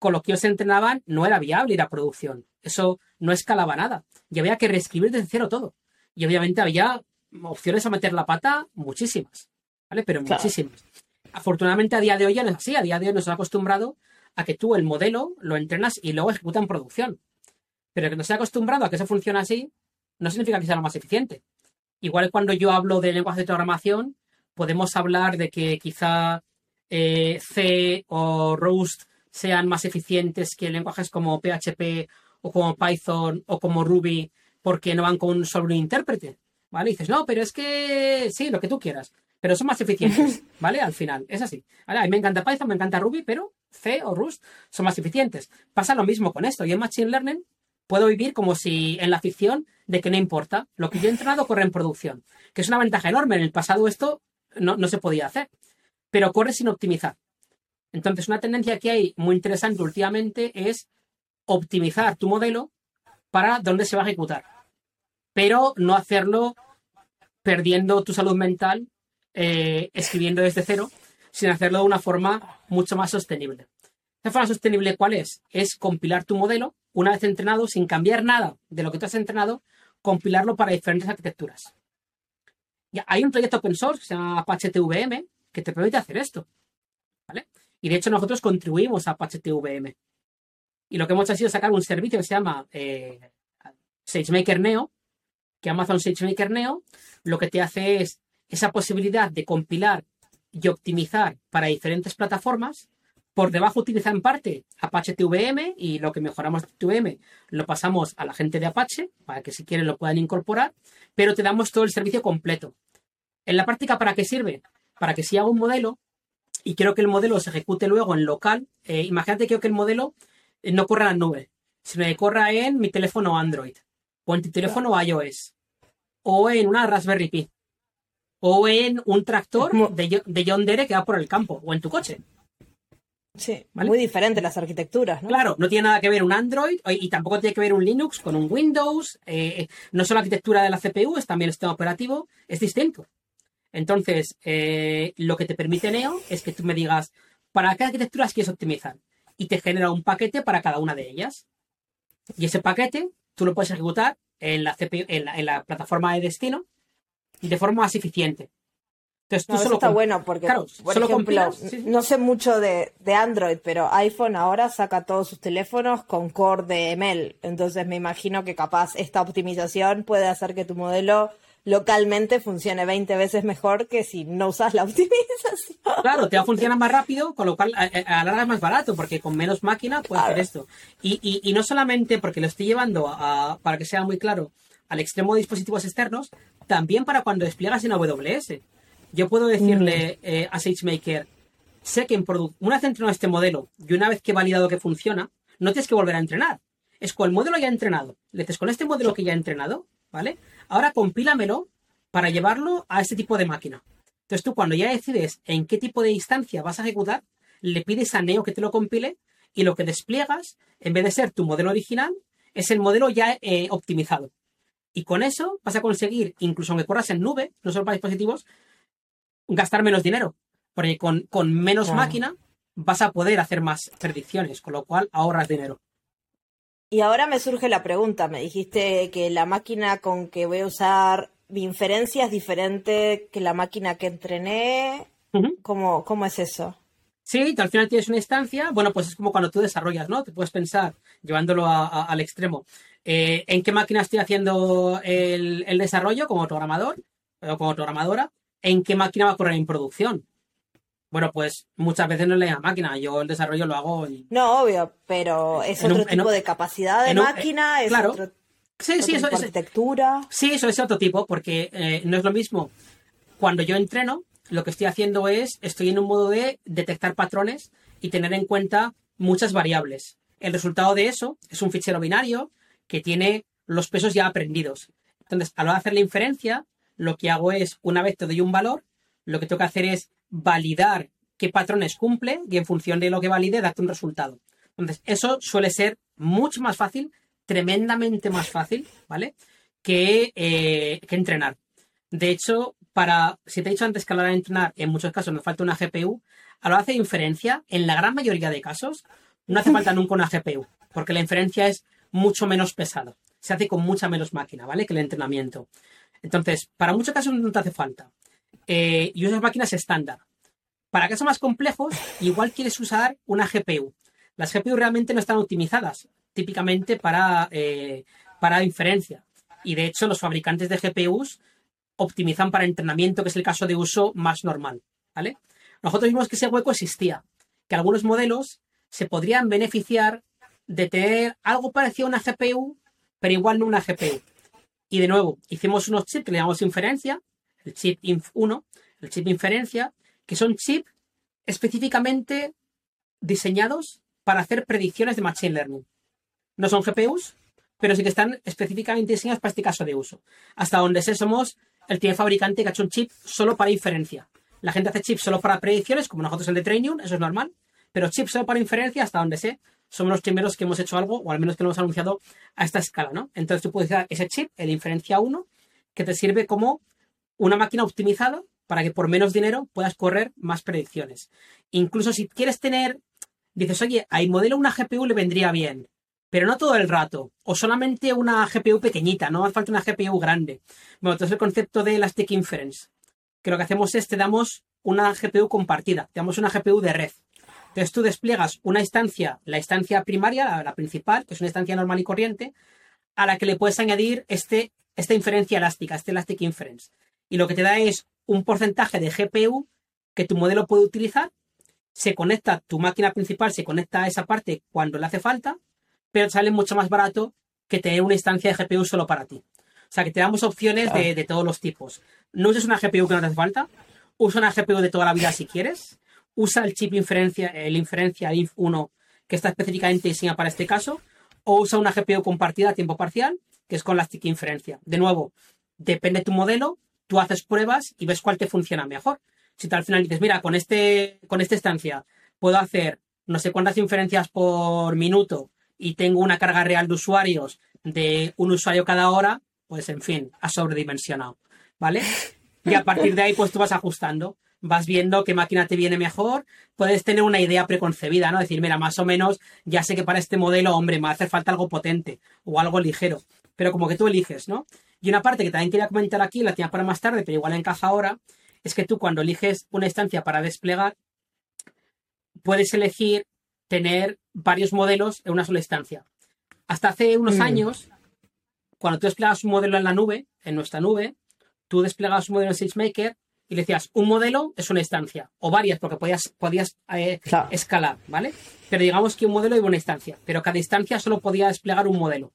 con lo que ellos entrenaban no era viable ir a producción. Eso no escalaba nada. Y había que reescribir desde cero todo. Y obviamente había opciones a meter la pata muchísimas. ¿Vale? Pero claro. muchísimas. Afortunadamente a día de hoy ya no es así. A día de hoy nos ha acostumbrado a que tú el modelo lo entrenas y luego ejecuta en producción. Pero que nos ha acostumbrado a que eso funcione así, no significa que sea lo más eficiente. Igual cuando yo hablo de lenguaje de programación, podemos hablar de que quizá eh, C o Rust sean más eficientes que lenguajes como PHP o como Python o como Ruby porque no van con solo un intérprete, ¿vale? Y dices, no, pero es que sí, lo que tú quieras, pero son más eficientes, ¿vale? Al final, es así. ¿vale? A mí me encanta Python, me encanta Ruby, pero C o Rust son más eficientes. Pasa lo mismo con esto. Y en Machine Learning puedo vivir como si en la ficción de que no importa. Lo que yo he entrenado corre en producción, que es una ventaja enorme. En el pasado esto no, no se podía hacer, pero corre sin optimizar. Entonces, una tendencia que hay muy interesante últimamente es optimizar tu modelo para dónde se va a ejecutar, pero no hacerlo perdiendo tu salud mental eh, escribiendo desde cero, sin hacerlo de una forma mucho más sostenible. ¿Esa forma sostenible cuál es? Es compilar tu modelo, una vez entrenado, sin cambiar nada de lo que tú has entrenado, compilarlo para diferentes arquitecturas. Hay un proyecto open source que se llama Apache TVM que te permite hacer esto. Y de hecho nosotros contribuimos a Apache TVM. Y lo que hemos hecho ha sido sacar un servicio que se llama eh, SageMaker Neo, que Amazon SageMaker Neo lo que te hace es esa posibilidad de compilar y optimizar para diferentes plataformas. Por debajo utiliza en parte Apache TVM y lo que mejoramos de TVM lo pasamos a la gente de Apache para que si quieren lo puedan incorporar, pero te damos todo el servicio completo. En la práctica, ¿para qué sirve? Para que si hago un modelo, y quiero que el modelo se ejecute luego en local. Eh, imagínate que, que el modelo eh, no corra en la nube, sino que corra en mi teléfono Android, o en tu teléfono iOS, o en una Raspberry Pi, o en un tractor de, de John Deere que va por el campo, o en tu coche. Sí, ¿Vale? muy diferentes las arquitecturas, ¿no? Claro, no tiene nada que ver un Android y tampoco tiene que ver un Linux con un Windows. Eh, no solo la arquitectura de la CPU, es también el sistema operativo, es distinto. Entonces, eh, lo que te permite Neo es que tú me digas, ¿para qué arquitecturas quieres optimizar? Y te genera un paquete para cada una de ellas. Y ese paquete tú lo puedes ejecutar en la, CPU, en la, en la plataforma de destino de forma más eficiente. Entonces, tú no, solo está bueno porque, claro, por ejemplo, sí. no sé mucho de, de, Android, pero iPhone ahora saca todos sus teléfonos con Core de ML. Entonces me imagino que capaz esta optimización puede hacer que tu modelo localmente funcione 20 veces mejor que si no usas la optimización. Claro, te va a funcionar más rápido, con lo cual a, a la larga es más barato, porque con menos máquina puedes claro. hacer esto. Y, y, y, no solamente porque lo estoy llevando, a, para que sea muy claro, al extremo de dispositivos externos, también para cuando despliegas en AWS. Yo puedo decirle mm. eh, a SageMaker, sé que en una vez entrenado este modelo y una vez que he validado que funciona, no tienes que volver a entrenar. Es con el modelo ya entrenado. Le dices, con este modelo que ya he entrenado, ¿vale? Ahora compílamelo para llevarlo a este tipo de máquina. Entonces tú cuando ya decides en qué tipo de instancia vas a ejecutar, le pides a Neo que te lo compile y lo que despliegas, en vez de ser tu modelo original, es el modelo ya eh, optimizado. Y con eso vas a conseguir, incluso aunque corras en nube, no solo para dispositivos, gastar menos dinero. Porque con, con menos máquina vas a poder hacer más predicciones, con lo cual ahorras dinero. Y ahora me surge la pregunta, me dijiste que la máquina con que voy a usar mi inferencia es diferente que la máquina que entrené. ¿Cómo, ¿Cómo es eso? Sí, al final tienes una instancia, bueno, pues es como cuando tú desarrollas, ¿no? Te puedes pensar, llevándolo al extremo, eh, en qué máquina estoy haciendo el, desarrollo como programador o como programadora, en qué máquina va a correr en producción. Bueno, pues muchas veces no es la máquina, yo el desarrollo lo hago. No, obvio, pero es otro tipo de capacidad de máquina, es claro. otro, sí, sí, eso, arquitectura. Sí, eso es otro tipo, porque eh, no es lo mismo cuando yo entreno, lo que estoy haciendo es, estoy en un modo de detectar patrones y tener en cuenta muchas variables. El resultado de eso es un fichero binario que tiene los pesos ya aprendidos. Entonces, a hora de hacer la inferencia, lo que hago es, una vez te doy un valor, lo que tengo que hacer es validar qué patrones cumple y en función de lo que valide, darte un resultado. Entonces, eso suele ser mucho más fácil, tremendamente más fácil, ¿vale? Que, eh, que entrenar. De hecho, para, si te he dicho antes que a la hora de entrenar, en muchos casos me falta una GPU, a la hora de inferencia, en la gran mayoría de casos, no hace falta nunca una GPU, porque la inferencia es mucho menos pesada. Se hace con mucha menos máquina, ¿vale? Que el entrenamiento. Entonces, para muchos casos no te hace falta. Eh, y usas máquinas estándar. Para casos más complejos, igual quieres usar una GPU. Las GPU realmente no están optimizadas, típicamente para, eh, para inferencia. Y de hecho, los fabricantes de GPUs optimizan para entrenamiento, que es el caso de uso más normal. ¿vale? Nosotros vimos que ese hueco existía, que algunos modelos se podrían beneficiar de tener algo parecido a una GPU, pero igual no una GPU. Y de nuevo, hicimos unos chips que le llamamos inferencia, el chip INF1, el chip inferencia, que son chips específicamente diseñados para hacer predicciones de Machine Learning. No son GPUs, pero sí que están específicamente diseñados para este caso de uso. Hasta donde sé, somos el tiene fabricante que ha hecho un chip solo para inferencia. La gente hace chips solo para predicciones, como nosotros el de Trainium, eso es normal, pero chips solo para inferencia, hasta donde sé, somos los primeros que hemos hecho algo, o al menos que lo hemos anunciado a esta escala, ¿no? Entonces tú puedes usar ese chip, el inferencia 1, que te sirve como una máquina optimizada para que por menos dinero puedas correr más predicciones. Incluso si quieres tener, dices, oye, hay modelo una GPU le vendría bien pero no todo el rato, o solamente una GPU pequeñita, no hace falta una GPU grande. Bueno, entonces el concepto de Elastic Inference, que lo que hacemos es te damos una GPU compartida, te damos una GPU de red. Entonces tú despliegas una instancia, la instancia primaria, la, principal, que es una instancia normal y corriente, a la que le puedes añadir este, esta inferencia elástica, este Elastic Inference. Y lo que te da es un porcentaje de GPU que tu modelo puede utilizar, se conecta, tu máquina principal se conecta a esa parte cuando le hace falta, pero sale mucho más barato que tener una instancia de GPU solo para ti. O sea, que te damos opciones de, todos los tipos. No uses una GPU que no te hace falta, usa una GPU de toda la vida si quieres, usa el chip inferencia, el inferencia INF1 que está específicamente diseñado para este caso, o usa una GPU compartida a tiempo parcial, que es con la stick inferencia. De nuevo, depende de tu modelo, tú haces pruebas y ves cuál te funciona mejor. Si tú al final dices, mira, con, este, con esta instancia puedo hacer no sé cuántas inferencias por minuto y tengo una carga real de usuarios de un usuario cada hora, pues en fin, ha sobredimensionado, ¿vale? Y a partir de ahí, pues tú vas ajustando, vas viendo qué máquina te viene mejor, puedes tener una idea preconcebida, ¿no? Decir, mira, más o menos, ya sé que para este modelo, hombre, me va a hacer falta algo potente o algo ligero, pero como que tú eliges, ¿no? Y una parte que también quería comentar aquí, la tenía para más tarde, pero igual encaja ahora, es que tú cuando eliges una instancia para desplegar, puedes elegir tener varios modelos en una sola instancia. Hasta hace unos mm. años, cuando tú desplegabas un modelo en la nube, en nuestra nube, tú desplegabas un modelo en SageMaker y le decías, un modelo es una instancia, o varias, porque podías, podías eh, escalar, ¿vale? Pero digamos que un modelo es una instancia, pero cada instancia solo podía desplegar un modelo.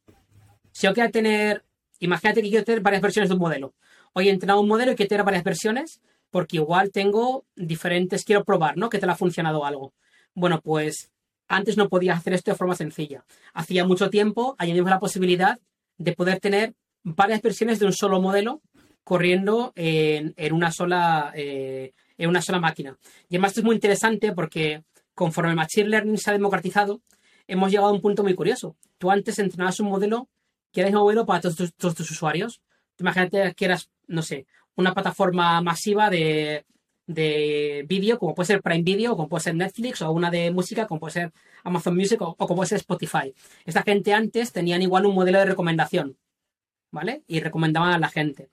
Si yo quiero tener, imagínate que quiero tener varias versiones de un modelo. Hoy he entrenado un modelo y quiero tener varias versiones, porque igual tengo diferentes, quiero probar, ¿no? Que te ha funcionado algo. Bueno, pues antes no podías hacer esto de forma sencilla. Hacía mucho tiempo añadimos la posibilidad de poder tener varias versiones de un solo modelo corriendo en, una, sola, eh, en una sola máquina. Y además esto es muy interesante porque conforme Machine Learning se ha democratizado, hemos llegado a un punto muy curioso. Tú antes entrenabas un modelo que era el para todos tus, usuarios. Imagínate que eras, no sé, una plataforma masiva de de vídeo, como puede ser Prime Video, como puede ser Netflix, o una de música, como puede ser Amazon Music, o, como puede ser Spotify. Esta gente antes tenían igual un modelo de recomendación, ¿vale? Y recomendaban a la gente.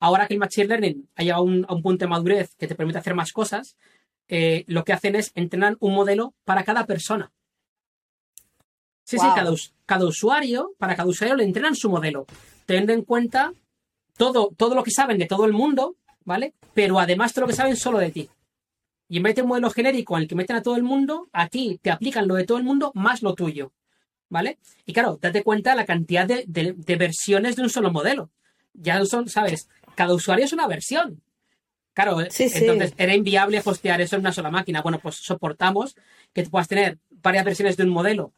Ahora que el Machine Learning ha llegado a un, punto de madurez que te permite hacer más cosas, eh, lo que hacen es entrenar un modelo para cada persona. Sí, sí, cada, cada, usuario, para cada usuario le entrenan su modelo, teniendo en cuenta todo, todo lo que saben de todo el mundo, ¿vale? Pero además todo lo que saben solo de ti. Y en vez de un modelo genérico en el que meten a todo el mundo, a ti te aplican lo de todo el mundo más lo tuyo, ¿vale? Y claro, date cuenta la cantidad de, de versiones de un solo modelo. Ya son, ¿sabes? cada usuario es una versión. Claro, entonces era inviable hostear eso en una sola máquina. Bueno, pues soportamos que puedas tener varias versiones de un modelo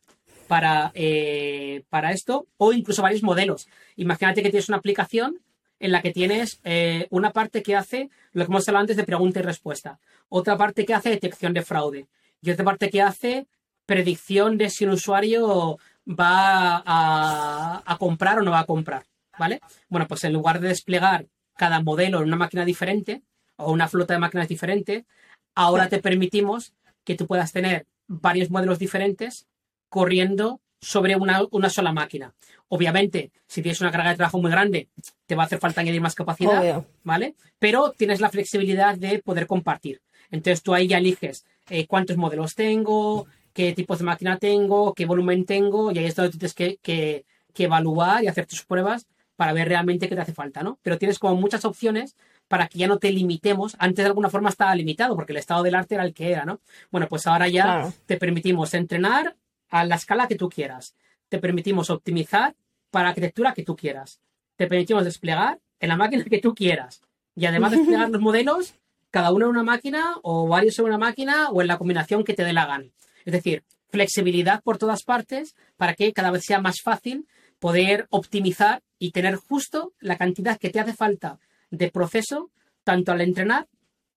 para, eh, para esto o incluso varios modelos. Imagínate que tienes una aplicación en la que tienes eh, una parte que hace lo que hemos hablado antes de pregunta y respuesta, otra parte que hace detección de fraude y otra parte que hace predicción de si un usuario va a, comprar o no va a comprar. ¿Vale? Bueno, pues en lugar de desplegar cada modelo en una máquina diferente o una flota de máquinas diferente, ahora te permitimos que tú puedas tener varios modelos diferentes corriendo sobre una, sola máquina. Obviamente, si tienes una carga de trabajo muy grande, te va a hacer falta añadir más capacidad, ¿vale? Pero tienes la flexibilidad de poder compartir. Entonces tú ahí ya eliges eh, cuántos modelos tengo, qué tipos de máquina tengo, qué volumen tengo, y ahí es donde tú tienes que, que evaluar y hacer tus pruebas para ver realmente qué te hace falta, ¿no? Pero tienes como muchas opciones para que ya no te limitemos. Antes de alguna forma estaba limitado porque el estado del arte era el que era, ¿no? Bueno, pues ahora ya te permitimos entrenar a la escala que tú quieras. Te permitimos optimizar para la arquitectura que tú quieras. Te permitimos desplegar en la máquina que tú quieras. Y además de desplegar los modelos, cada uno en una máquina o varios en una máquina o en la combinación que te dé la gana. Es decir, flexibilidad por todas partes para que cada vez sea más fácil poder optimizar y tener justo la cantidad que te hace falta de proceso, tanto al entrenar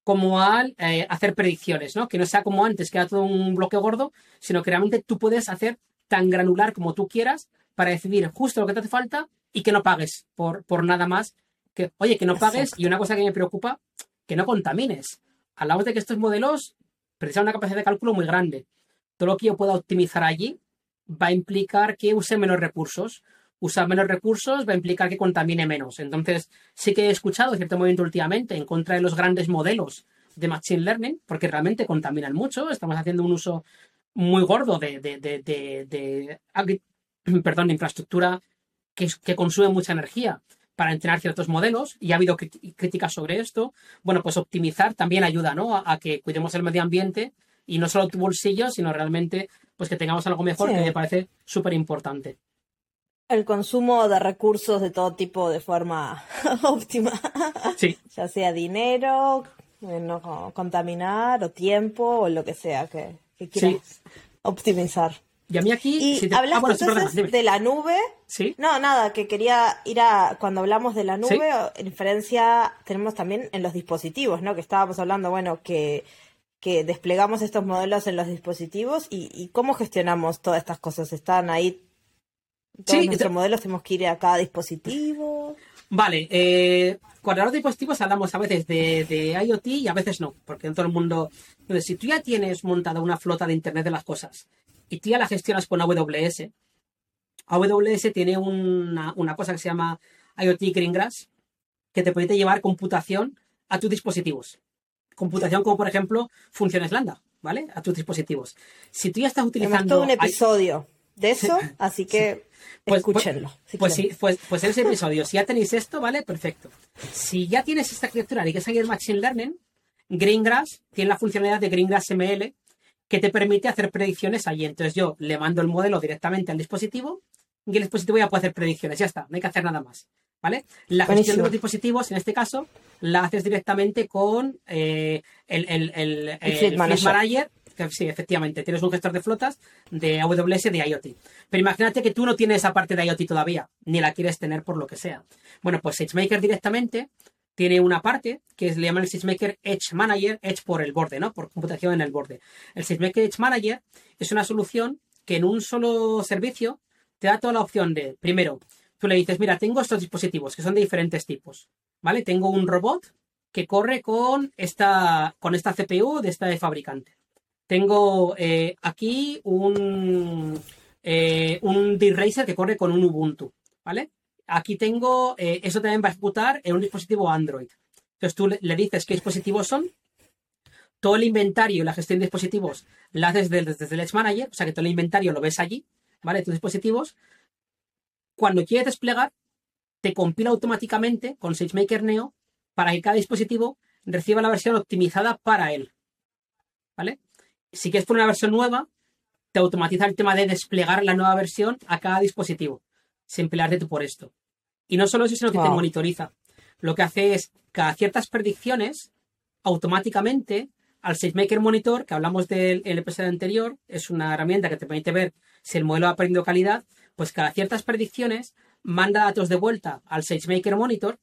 como al eh, hacer predicciones, ¿no? Que no sea como antes, que era todo un bloque gordo, sino que realmente tú puedes hacer tan granular como tú quieras para decidir justo lo que te hace falta y que no pagues por, por nada más. Que, oye, que no pagues y una cosa que me preocupa, que no contamines. Hablamos de que estos modelos precisan una capacidad de cálculo muy grande. Todo lo que yo pueda optimizar allí va a implicar que use menos recursos usar menos recursos va a implicar que contamine menos. Entonces, sí que he escuchado cierto movimiento últimamente en contra de los grandes modelos de Machine Learning, porque realmente contaminan mucho. Estamos haciendo un uso muy gordo de, de, de, perdón, de infraestructura que, que, consume mucha energía para entrenar ciertos modelos y ha habido críticas sobre esto. Bueno, pues optimizar también ayuda ¿no? a, a, que cuidemos el medio ambiente y no solo tu bolsillo, sino realmente pues que tengamos algo mejor, que me parece súper importante el consumo de recursos de todo tipo de forma óptima. Sí. ya sea dinero, eh, no contaminar, o tiempo, o lo que sea que, quieras optimizar. Y a mí aquí... Y hablaste ah, entonces de la nube. Sí. No, nada, que quería ir a... Cuando hablamos de la nube, en diferencia tenemos también en los dispositivos, ¿no? Que estábamos hablando, bueno, que que desplegamos estos modelos en los dispositivos y, y, cómo gestionamos todas estas cosas. ¿Están ahí todos sí, nuestros modelos tenemos que ir a cada dispositivo. Vale, eh, cuando hablamos de dispositivos hablamos a veces de, IoT y a veces no, porque en todo el mundo. Entonces, si tú ya tienes montada una flota de Internet de las cosas y tú ya la gestionas con AWS, AWS tiene una, una cosa que se llama IoT Greengrass, que te permite llevar computación a tus dispositivos. Computación como, por ejemplo, funciones lambda, ¿vale? A tus dispositivos. Si tú ya estás utilizando. todo un episodio de eso, así que pues, pues, escúchenlo. pues, sí, pues, pues ese episodio, si ya tenéis esto, ¿vale? Perfecto. Si ya tienes esta arquitectura y que seguir Machine Learning, Greengrass tiene la funcionalidad de Greengrass ML que te permite hacer predicciones allí. Entonces yo le mando el modelo directamente al dispositivo y el dispositivo ya puede hacer predicciones. Ya está, no hay que hacer nada más. ¿Vale? La gestión de los dispositivos, en este caso, la haces directamente con eh, el, el, el, Manager sí, efectivamente, tienes un gestor de flotas de AWS de IoT. Pero imagínate que tú no tienes esa parte de IoT todavía, ni la quieres tener por lo que sea. Bueno, pues SageMaker directamente tiene una parte que le llaman el SageMaker Edge Manager, Edge por el borde, ¿no? Por computación en el borde. El SageMaker Edge Manager es una solución que en un solo servicio te da toda la opción de, primero, tú le dices, mira, tengo estos dispositivos que son de diferentes tipos, ¿vale? Tengo un robot que corre con esta, con esta CPU de esta de fabricante. Tengo eh, aquí un, eh, un D-Racer que corre con un Ubuntu, ¿vale? Aquí tengo, eh, eso también va a ejecutar en un dispositivo Android. Entonces tú le, dices qué dispositivos son, todo el inventario y la gestión de dispositivos la haces desde, desde el Edge Manager, o sea que todo el inventario lo ves allí, ¿vale? Tus dispositivos. Cuando quieres desplegar, te compila automáticamente con SageMaker Neo para que cada dispositivo reciba la versión optimizada para él. ¿Vale? Si quieres poner una versión nueva, te automatiza el tema de desplegar la nueva versión a cada dispositivo, sin pelearte tú por esto. Y no solo eso, sino que te monitoriza. Lo que hace es, cada ciertas predicciones, automáticamente, al SageMaker Monitor, que hablamos del episodio anterior, es una herramienta que te permite ver si el modelo ha aprendido calidad, pues cada ciertas predicciones manda datos de vuelta al SageMaker Monitor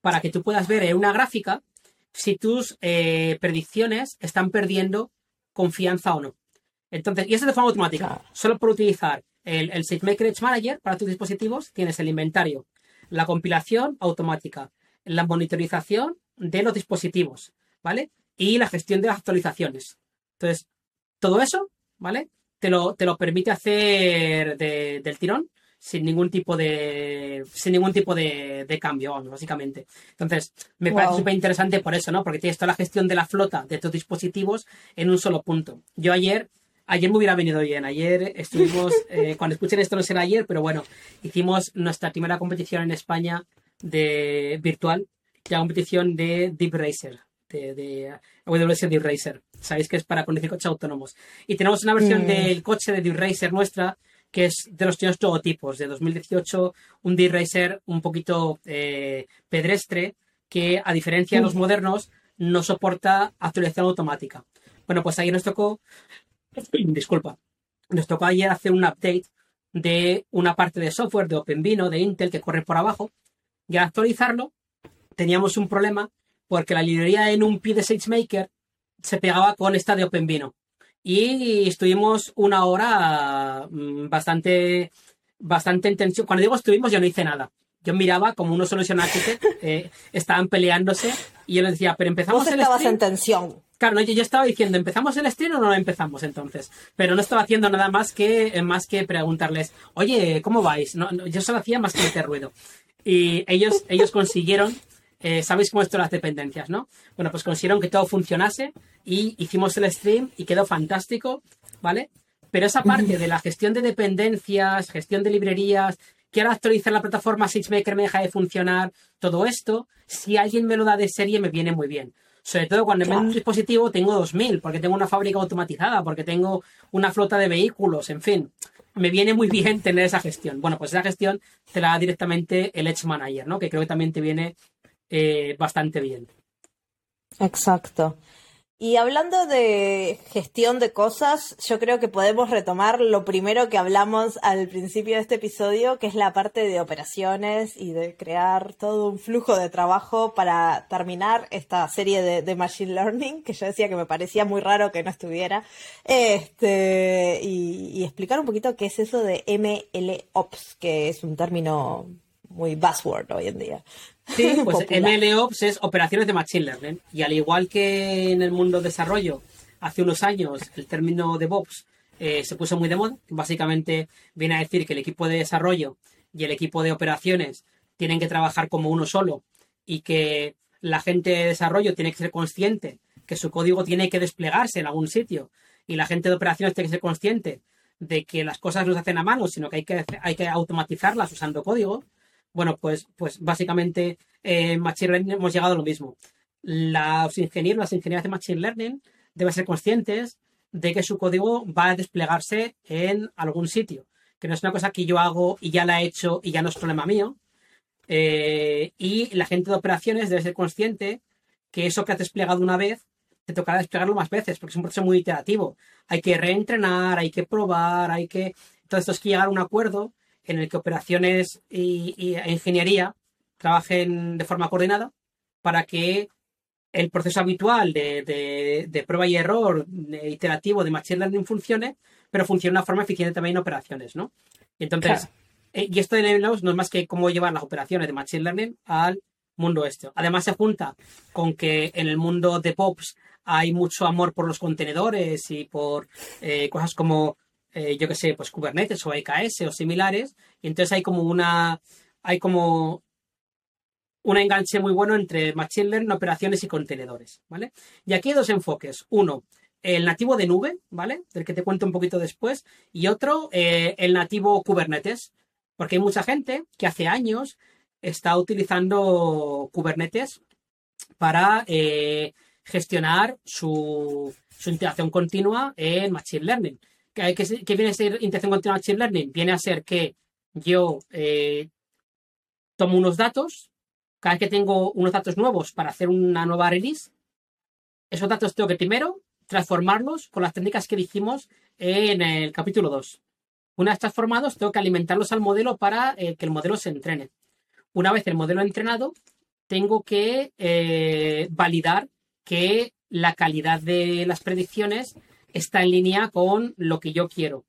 para que tú puedas ver en una gráfica si tus eh, predicciones están perdiendo confianza o no. Entonces, y eso de forma automática. Solo por utilizar el, el SageMaker Edge Manager para tus dispositivos tienes el inventario, la compilación automática, la monitorización de los dispositivos, ¿vale? Y la gestión de las actualizaciones. Entonces, todo eso, ¿vale? Te lo, te lo permite hacer del tirón sin ningún tipo de sin ningún tipo de, cambio, básicamente. Entonces, me parece súper interesante por eso, ¿no? Porque tienes toda la gestión de la flota de tus dispositivos en un solo punto. Yo ayer, ayer me hubiera venido bien. Ayer estuvimos, eh, cuando escuchen esto no será ayer, pero bueno, hicimos nuestra primera competición en España de virtual, la competición de Deep Racer, de, de AWS Deep Racer. Sabéis que es para conducir coches autónomos. Y tenemos una versión mm. del coche de Deep Racer nuestra que es de los tíos tipos. De 2018, un D-Racer un poquito eh, pedestre, que a diferencia de los modernos, no soporta actualización automática. Bueno, pues ayer nos tocó, disculpa, nos tocó ayer hacer un update de una parte de software de OpenVino, de Intel, que corre por abajo, y al actualizarlo teníamos un problema porque la librería en un pie de SageMaker se pegaba con esta de OpenVino y estuvimos una hora mm, bastante, bastante en tensión. Cuando digo estuvimos, yo no hice nada. Yo miraba como uno solution architect, eh, estaban peleándose y yo les decía, pero empezamos el estabas en tensión. Claro, yo, yo, estaba diciendo, ¿empezamos el stream o no lo empezamos entonces? Pero no estaba haciendo nada más que, eh, más que preguntarles, oye, ¿cómo vais? No, yo solo hacía más que meter ruido. Y ellos, ellos consiguieron eh, sabéis cómo esto las dependencias, ¿no? Bueno, pues consiguieron que todo funcionase y hicimos el stream y quedó fantástico, ¿vale? Pero esa parte de la gestión de dependencias, gestión de librerías, quiero actualizar la plataforma SageMaker me deja de funcionar, todo esto, si alguien me lo da de serie me viene muy bien. Sobre todo cuando en un dispositivo tengo 2000, porque tengo una fábrica automatizada, porque tengo una flota de vehículos, en fin. Me viene muy bien tener esa gestión. Bueno, pues esa gestión te la da directamente el Edge Manager, ¿no? Que creo que también te viene eh, bastante bien. Exacto. Y hablando de gestión de cosas, yo creo que podemos retomar lo primero que hablamos al principio de este episodio, que es la parte de operaciones y de crear todo un flujo de trabajo para terminar esta serie de, Machine Learning, que yo decía que me parecía muy raro que no estuviera, este, y, y explicar un poquito qué es eso de MLOps, que es un término muy buzzword hoy en día. Sí, pues MLOps es operaciones de Machine Learning. Y al igual que en el mundo desarrollo, hace unos años el término DevOps eh, se puso muy de moda. Básicamente viene a decir que el equipo de desarrollo y el equipo de operaciones tienen que trabajar como uno solo y que la gente de desarrollo tiene que ser consciente que su código tiene que desplegarse en algún sitio y la gente de operaciones tiene que ser consciente de que las cosas no se hacen a mano, sino que hay que, hay que automatizarlas usando código. Bueno, pues, pues básicamente en Machine Learning hemos llegado a lo mismo. Los ingenieros, las ingenierías de Machine Learning deben ser conscientes de que su código va a desplegarse en algún sitio, que no es una cosa que yo hago y ya la he hecho y ya no es problema mío. Eh, y la gente de operaciones debe ser consciente que eso que has desplegado una vez te tocará desplegarlo más veces, porque es un proceso muy iterativo. Hay que reentrenar, hay que probar, hay que. Entonces, esto es que llegar a un acuerdo en el que operaciones y, ingeniería trabajen de forma coordinada para que el proceso habitual de, prueba y error iterativo de Machine Learning funcione, pero funcione de una forma eficiente también en operaciones, ¿no? Entonces, eh, y esto de no es más que cómo llevar las operaciones de Machine Learning al mundo este. Además se junta con que en el mundo de POPs hay mucho amor por los contenedores y por eh, cosas como, eh, yo que sé, pues Kubernetes o EKS o similares. Y entonces hay como una, hay como un enganche muy bueno entre Machine Learning, operaciones y contenedores, ¿vale? Y aquí hay dos enfoques. Uno, el nativo de nube, ¿vale? Del que te cuento un poquito después. Y otro, eh, el nativo Kubernetes. Porque hay mucha gente que hace años está utilizando Kubernetes para eh, gestionar su, integración continua en Machine Learning. ¿Qué, viene a ser integración continua en Machine Learning? Viene a ser que yo eh, tomo unos datos, cada vez que tengo unos datos nuevos para hacer una nueva release, esos datos tengo que primero transformarlos con las técnicas que dijimos en el capítulo 2. Una vez transformados, tengo que alimentarlos al modelo para eh, que el modelo se entrene. Una vez el modelo entrenado, tengo que eh, validar que la calidad de las predicciones está en línea con lo que yo quiero.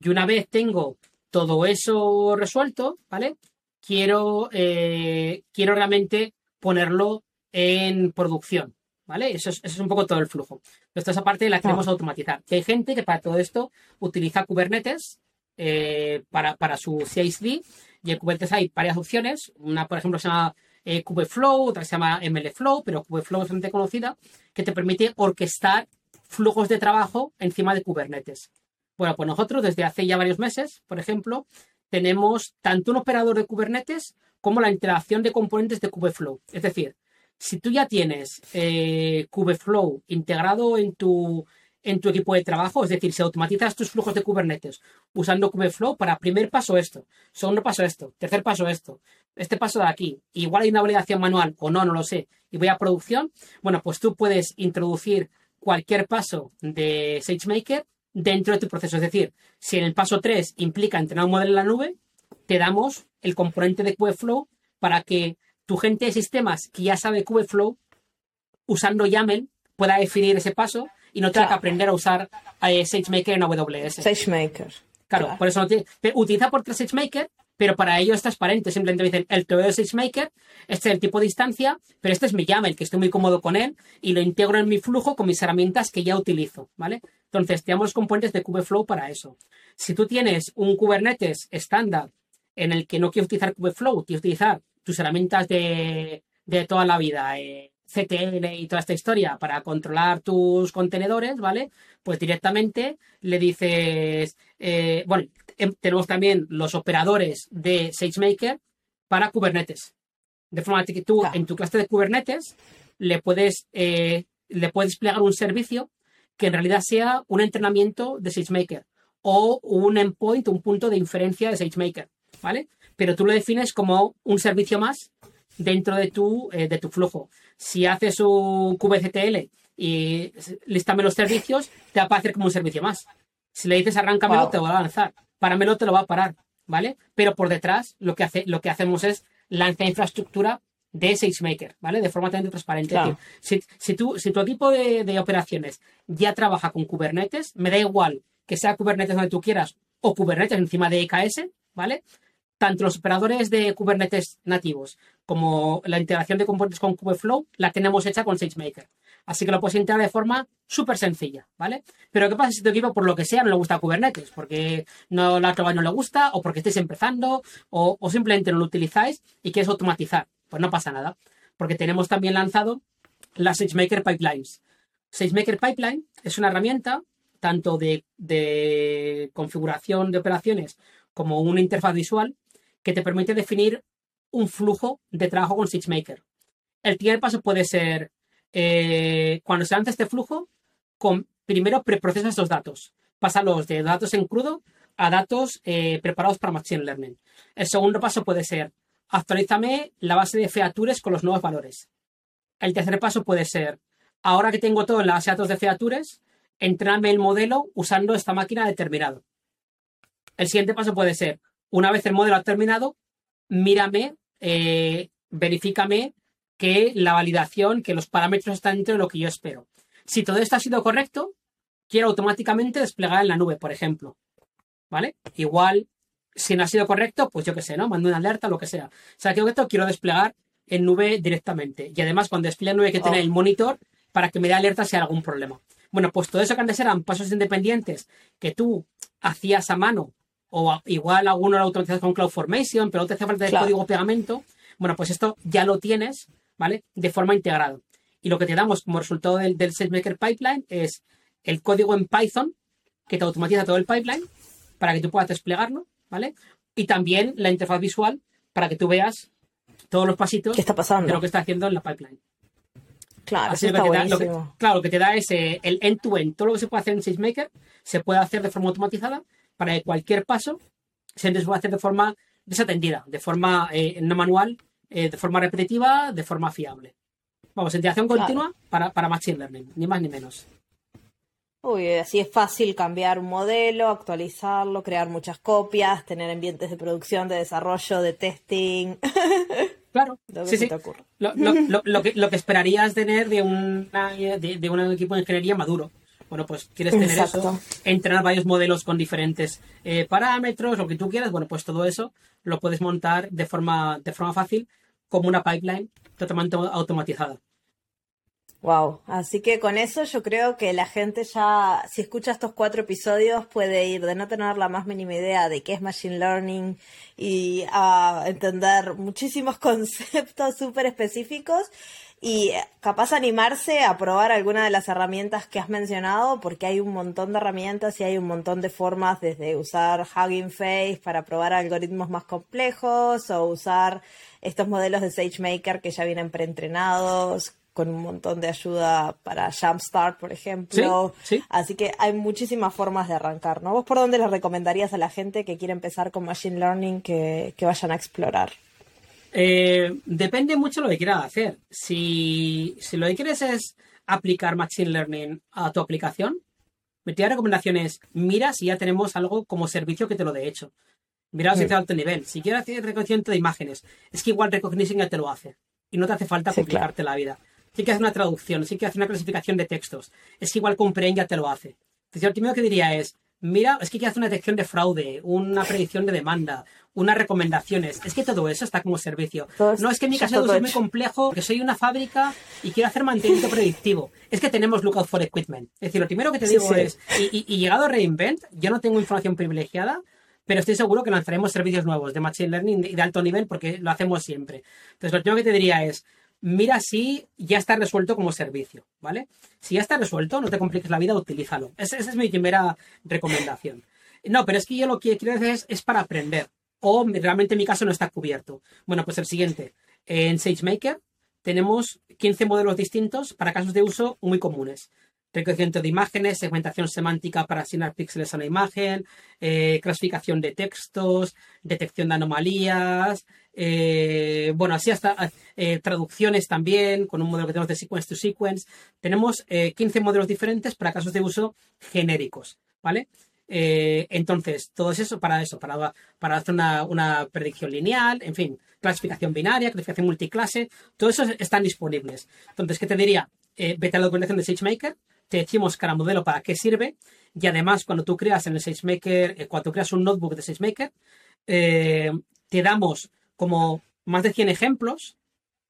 Y una vez tengo todo eso resuelto, ¿vale? Quiero, eh, quiero realmente ponerlo en producción, ¿vale? Eso es, un poco todo el flujo. Esta esa parte la queremos automatizar. hay gente que para todo esto utiliza Kubernetes eh, para, para su CICD y en Kubernetes hay varias opciones. Una, por ejemplo, se llama eh, Kubeflow, otra se llama MLflow, pero Kubeflow es bastante conocida, que te permite orquestar flujos de trabajo encima de Kubernetes. Bueno, pues nosotros desde hace ya varios meses, por ejemplo, tenemos tanto un operador de Kubernetes como la interacción de componentes de Kubeflow. Es decir, si tú ya tienes eh, Kubeflow integrado en tu, en tu equipo de trabajo, es decir, si automatizas tus flujos de Kubernetes usando Kubeflow para primer paso esto, segundo paso esto, tercer paso esto, este paso de aquí, igual hay una validación manual o no, no lo sé, y voy a producción, bueno, pues tú puedes introducir cualquier paso de SageMaker dentro de tu proceso. Es decir, si en el paso 3 implica entrenar un modelo en la nube, te damos el componente de Kubeflow para que tu gente de sistemas que ya sabe Kubeflow, usando YAML, pueda definir ese paso y no tenga que aprender a usar eh, SageMaker en AWS. SageMaker. Claro, por eso no tiene. Utiliza por SageMaker, pero para ello es transparente. Simplemente dicen el todo de SageMaker, este es el tipo de instancia, pero este es mi YAML, que estoy muy cómodo con él y lo integro en mi flujo con mis herramientas que ya utilizo, ¿vale? Entonces, tenemos los componentes de Kubeflow para eso. Si tú tienes un Kubernetes estándar en el que no quieres utilizar Kubeflow, quieres utilizar tus herramientas de, de toda la vida, eh, CTL y toda esta historia para controlar tus contenedores, ¿vale? Pues directamente le dices, eh, bueno, em, tenemos también los operadores de SageMaker para Kubernetes. De forma que tú en tu clase de Kubernetes le puedes, eh, le puedes desplegar un servicio que en realidad sea un entrenamiento de SageMaker o un endpoint, un punto de inferencia de SageMaker, ¿vale? Pero tú lo defines como un servicio más dentro de tu, eh, de tu flujo. Si haces un kubectl y listame los servicios, te va a aparecer como un servicio más. Si le dices arráncamelo, te va a lanzar. Páramelo, te lo va a parar, ¿vale? Pero por detrás lo que, hace, lo que hacemos es lanzar infraestructura de SageMaker, ¿vale? De forma totalmente transparente. si, si, tu equipo de, de, operaciones ya trabaja con Kubernetes, me da igual que sea Kubernetes donde tú quieras o Kubernetes encima de EKS, ¿vale? Tanto los operadores de Kubernetes nativos como la integración de componentes con Kubeflow la tenemos hecha con SageMaker. Así que lo puedes integrar de forma súper sencilla, ¿vale? Pero ¿qué pasa si tu equipo, por lo que sea, no le gusta Kubernetes? Porque no la acaba no le gusta, o porque estáis empezando, o, simplemente no lo utilizáis y quieres automatizar. Pues no pasa nada, porque tenemos también lanzado las SageMaker Pipelines. SageMaker Pipeline es una herramienta tanto de configuración de operaciones como una interfaz visual que te permite definir un flujo de trabajo con SageMaker. El primer paso puede ser, eh, cuando se lanza este flujo, con, primero preprocesa estos datos. Pásalos de datos en crudo a datos eh, preparados para Machine Learning. El segundo paso puede ser, actualízame la base de features con los nuevos valores. El tercer paso puede ser, ahora que tengo todo en la base de datos de features, entrenarme el modelo usando esta máquina determinado. El siguiente paso puede ser, una vez el modelo ha terminado, mírame, eh, verifícame que la validación, que los parámetros están dentro de lo que yo espero. Si todo esto ha sido correcto, quiero automáticamente desplegar en la nube, por ejemplo. ¿Vale? Igual, si no ha sido correcto, pues yo qué sé, ¿no? Mando una alerta, lo que sea. O sea, que esto quiero desplegar en nube directamente. Y además, cuando despliega en nube, hay que tener Oh. el monitor para que me dé alerta si hay algún problema. Bueno, pues todo eso que antes eran pasos independientes que tú hacías a mano, o igual alguno lo automatizas con CloudFormation, pero te hace falta el Claro. código pegamento. Bueno, pues esto ya lo tienes, ¿vale? De forma integrada. Y lo que te damos como resultado del, del SageMaker Pipeline es el código en Python que te automatiza todo el pipeline para que tú puedas desplegarlo, ¿vale? Y también la interfaz visual para que tú veas todos los pasitos ¿Qué está pasando? de lo que está haciendo en la pipeline. Claro, Así eso que está te da- lo que- buenísimo. claro, lo que te da es eh, el end-to-end. Todo lo que se puede hacer en SageMaker se puede hacer de forma automatizada para que cualquier paso se pueda hacer de forma desatendida, de forma eh, no manual, eh, de forma repetitiva, de forma fiable. Vamos, integración Claro. continua para, para Machine Learning, ni más ni menos. Uy, así es fácil cambiar un modelo, actualizarlo, crear muchas copias, tener ambientes de producción, de desarrollo, de testing, Claro, lo que sí, se sí. te ocurra. Lo, lo- lo- lo que, lo que esperarías tener de, una, de, de un equipo de ingeniería maduro. Bueno, pues quieres tener Exacto. eso, entrenar varios modelos con diferentes eh, parámetros, lo que tú quieras. Bueno, pues todo eso lo puedes montar de forma, de forma fácil como una pipeline totalmente automatizada. Wow, así que con eso yo creo que la gente ya, si escucha estos cuatro episodios, puede ir de no tener la más mínima idea de qué es Machine Learning y a entender muchísimos conceptos súper específicos y eh, capaz animarse a probar alguna de las herramientas que has mencionado, porque hay un montón de herramientas y hay un montón de formas, desde usar Hugging Face para probar algoritmos más complejos o usar estos modelos de SageMaker que ya vienen preentrenados con un montón de ayuda para Jumpstart, por ejemplo. Sí, sí. Así que hay muchísimas formas de arrancar, ¿no? ¿Vos por dónde le recomendarías a la gente que quiere empezar con Machine Learning que, que vayan a explorar? Eh, depende mucho lo que quieras hacer. Si, si lo que quieres es aplicar Machine Learning a tu aplicación, mi tía recomendación es mira si ya tenemos algo como servicio que te lo dé hecho. Mira si es de alto nivel. Si quieres hacer reconocimiento de imágenes, es que igual Recognition ya te lo hace. Y no te hace falta Sí, complicarte la vida. Si quieres hacer una traducción, si quieres hacer una clasificación de textos, es que igual Comprehend ya te lo hace. Entonces, lo primero que diría es, mira, es que quieres hacer una detección de fraude, una predicción de demanda, unas recomendaciones. Es que todo eso está como servicio. Todo no es que mi caso es muy complejo, que soy una fábrica y quiero hacer mantenimiento predictivo. Es que tenemos Lookout for Equipment. Es decir, lo primero que te Sí, digo sí. es, y, y- y llegado a Reinvent, yo no tengo información privilegiada, pero estoy seguro que lanzaremos servicios nuevos de Machine Learning y de alto nivel porque lo hacemos siempre. Entonces, lo primero que te diría es, mira si ya está resuelto como servicio, ¿vale? Si ya está resuelto, no te compliques la vida, utilízalo. Esa, es mi primera recomendación. No, pero es que yo lo que quiero hacer es, es para aprender. O realmente en mi caso no está cubierto. Bueno, pues el siguiente. En SageMaker tenemos 15 modelos distintos para casos de uso muy comunes. Reconocimiento de imágenes, segmentación semántica para asignar píxeles a una imagen, eh, clasificación de textos, detección de anomalías, eh, bueno, así hasta eh, traducciones también, con un modelo que tenemos de sequence to sequence. Tenemos eh, 15 modelos diferentes para casos de uso genéricos, ¿vale? Entonces, todo eso para eso, para, para hacer una, una predicción lineal, en fin, clasificación binaria, clasificación multiclase, todo eso están disponibles. Entonces, ¿qué te diría? Vete a la documentación de SageMaker, te decimos cada modelo para qué sirve, y además, cuando tú creas en el SageMaker, eh, cuando creas un notebook de SageMaker, eh, te damos como más de 100 ejemplos,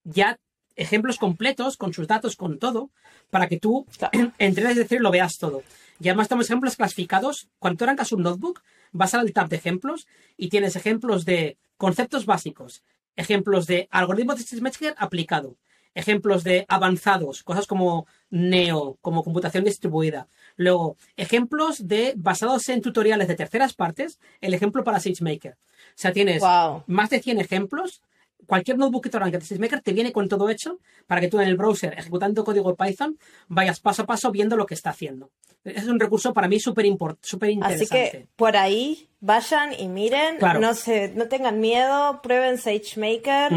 ya ejemplos completos, con sus datos, con todo, para que tú Claro. entrenes, es decir, lo veas todo. Y además tenemos ejemplos clasificados. Cuando tú arrancas un notebook, vas al tab de ejemplos y tienes ejemplos de conceptos básicos, ejemplos de algoritmos de SageMaker aplicado, ejemplos de avanzados, cosas como Neo, como computación distribuida. Luego, ejemplos de basados en tutoriales de terceras partes, el ejemplo para SageMaker. O sea, tienes Wow. más de 100 ejemplos. Cualquier notebook que te arranque de SageMaker te viene con todo hecho para que tú en el browser, ejecutando código Python, vayas paso a paso viendo lo que está haciendo. Es un recurso para mí súper súper Así interesante. que por ahí vayan y miren, Claro. no se, no tengan miedo, prueben SageMaker.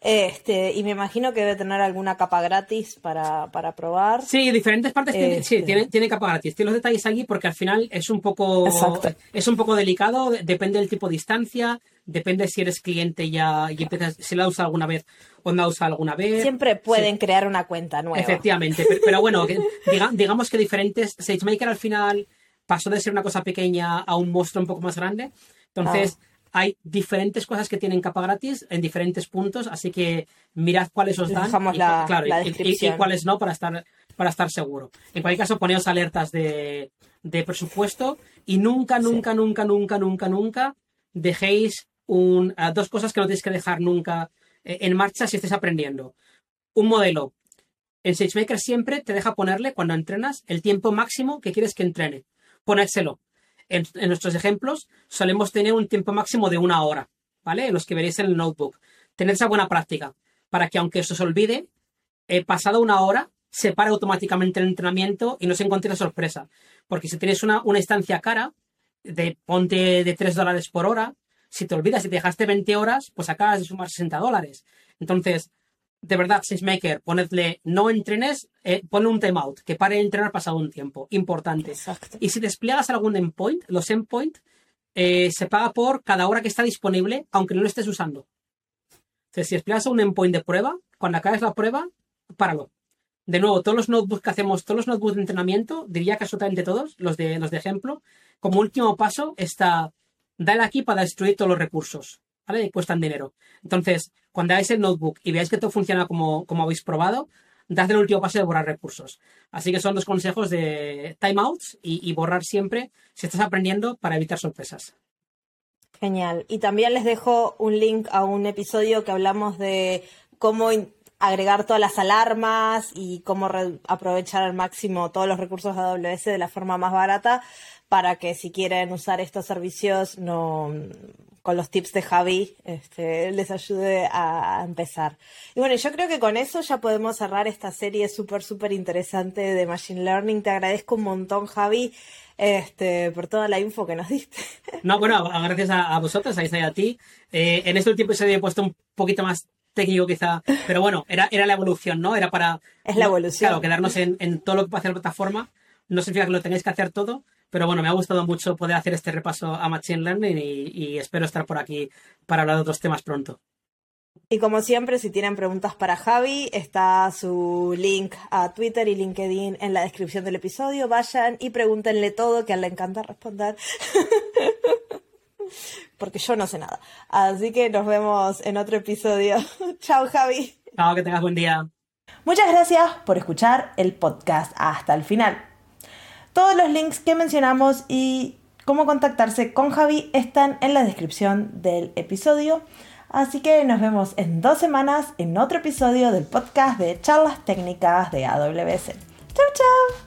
Este, y me imagino que debe tener alguna capa gratis para, para probar. Sí, diferentes partes tiene, sí, Este. tiene, tiene capa gratis. Tiene los detalles aquí porque al final es un poco Exacto. es un poco delicado, de- depende del tipo de instancia, depende si eres cliente ya y empiezas, si la usa alguna vez o no la usa alguna vez. Siempre pueden crear una cuenta nueva. Efectivamente, pero, pero bueno, que diga- digamos que diferentes. SageMaker al final pasó de ser una cosa pequeña a un monstruo un poco más grande. Entonces, hay diferentes cosas que tienen capa gratis en diferentes puntos, así que mirad cuáles os dan Dejamos y, la- claro, la y- y- y descripción. cuáles no para estar, para estar seguro. En cualquier caso, poneos alertas de, de presupuesto y nunca, nunca, nunca, nunca, nunca, nunca dejéis un, ah, dos cosas que no tenéis que dejar nunca eh, en marcha si estáis aprendiendo. Un modelo. En SageMaker siempre te deja ponerle, cuando entrenas, el tiempo máximo que quieres que entrene. Ponérselo. En, nuestros ejemplos solemos tener un tiempo máximo de una hora, ¿vale? En los que veréis en el notebook. Tener esa buena práctica para que aunque se os olvide, eh, pasado una hora, se pare automáticamente el entrenamiento y no se encuentre la sorpresa. Porque si tienes una, una instancia cara, de ponte de 3 dólares por hora, si te olvidas, si te dejaste 20 horas, pues acabas de sumar 60 dólares. Entonces, de verdad, SageMaker, ponedle no entrenes, eh, ponle un timeout, que pare de entrenar pasado un tiempo. Importante. Exacto. Y si despliegas algún endpoint, los endpoint eh, se paga por cada hora que está disponible, aunque no lo estés usando. Entonces, si despliegas un endpoint de prueba, cuando acabes la prueba, páralo. De nuevo, todos los notebooks que hacemos, todos los notebooks de entrenamiento, diría que absolutamente todos, los de, los de ejemplo, como último paso está, dale aquí para destruir todos los recursos, ¿vale? Y cuestan dinero. Entonces, cuando hagáis el notebook y veáis que todo funciona como, como habéis probado, dad el último paso de borrar recursos. Así que son dos consejos de timeouts y, y borrar siempre si estás aprendiendo para evitar sorpresas. Genial. Y también les dejo un link a un episodio que hablamos de cómo agregar todas las alarmas y cómo aprovechar al máximo todos los recursos de AWS de la forma más barata para que si quieren usar estos servicios no con los tips de Javi este, les ayude a, a empezar. Y bueno, yo creo que con eso ya podemos cerrar esta serie súper, súper interesante de Machine Learning. Te agradezco un montón, Javi, este, por toda la info que nos diste. No, bueno, gracias a, a vosotros, ahí está a ti. Eh, en este último episodio he puesto un poquito más técnico quizá, pero bueno, era, era la evolución, ¿no? Era para... Es la evolución. Claro, quedarnos en, en todo lo que puede hacer la plataforma. No significa que lo tengáis que hacer todo, pero bueno, me ha gustado mucho poder hacer este repaso a Machine Learning y, y espero estar por aquí para hablar de otros temas pronto. Y como siempre, si tienen preguntas para Javi, está su link a Twitter y LinkedIn en la descripción del episodio. Vayan y pregúntenle todo, que a él le encanta responder. Porque yo no sé nada. Así que nos vemos en otro episodio. Chao, Javi. Chao, que tengas buen día. Muchas gracias por escuchar el podcast hasta el final. Todos los links que mencionamos y cómo contactarse con Javi están en la descripción del episodio. Así que nos vemos en dos semanas en otro episodio del podcast de charlas técnicas de AWS. Chau, chau.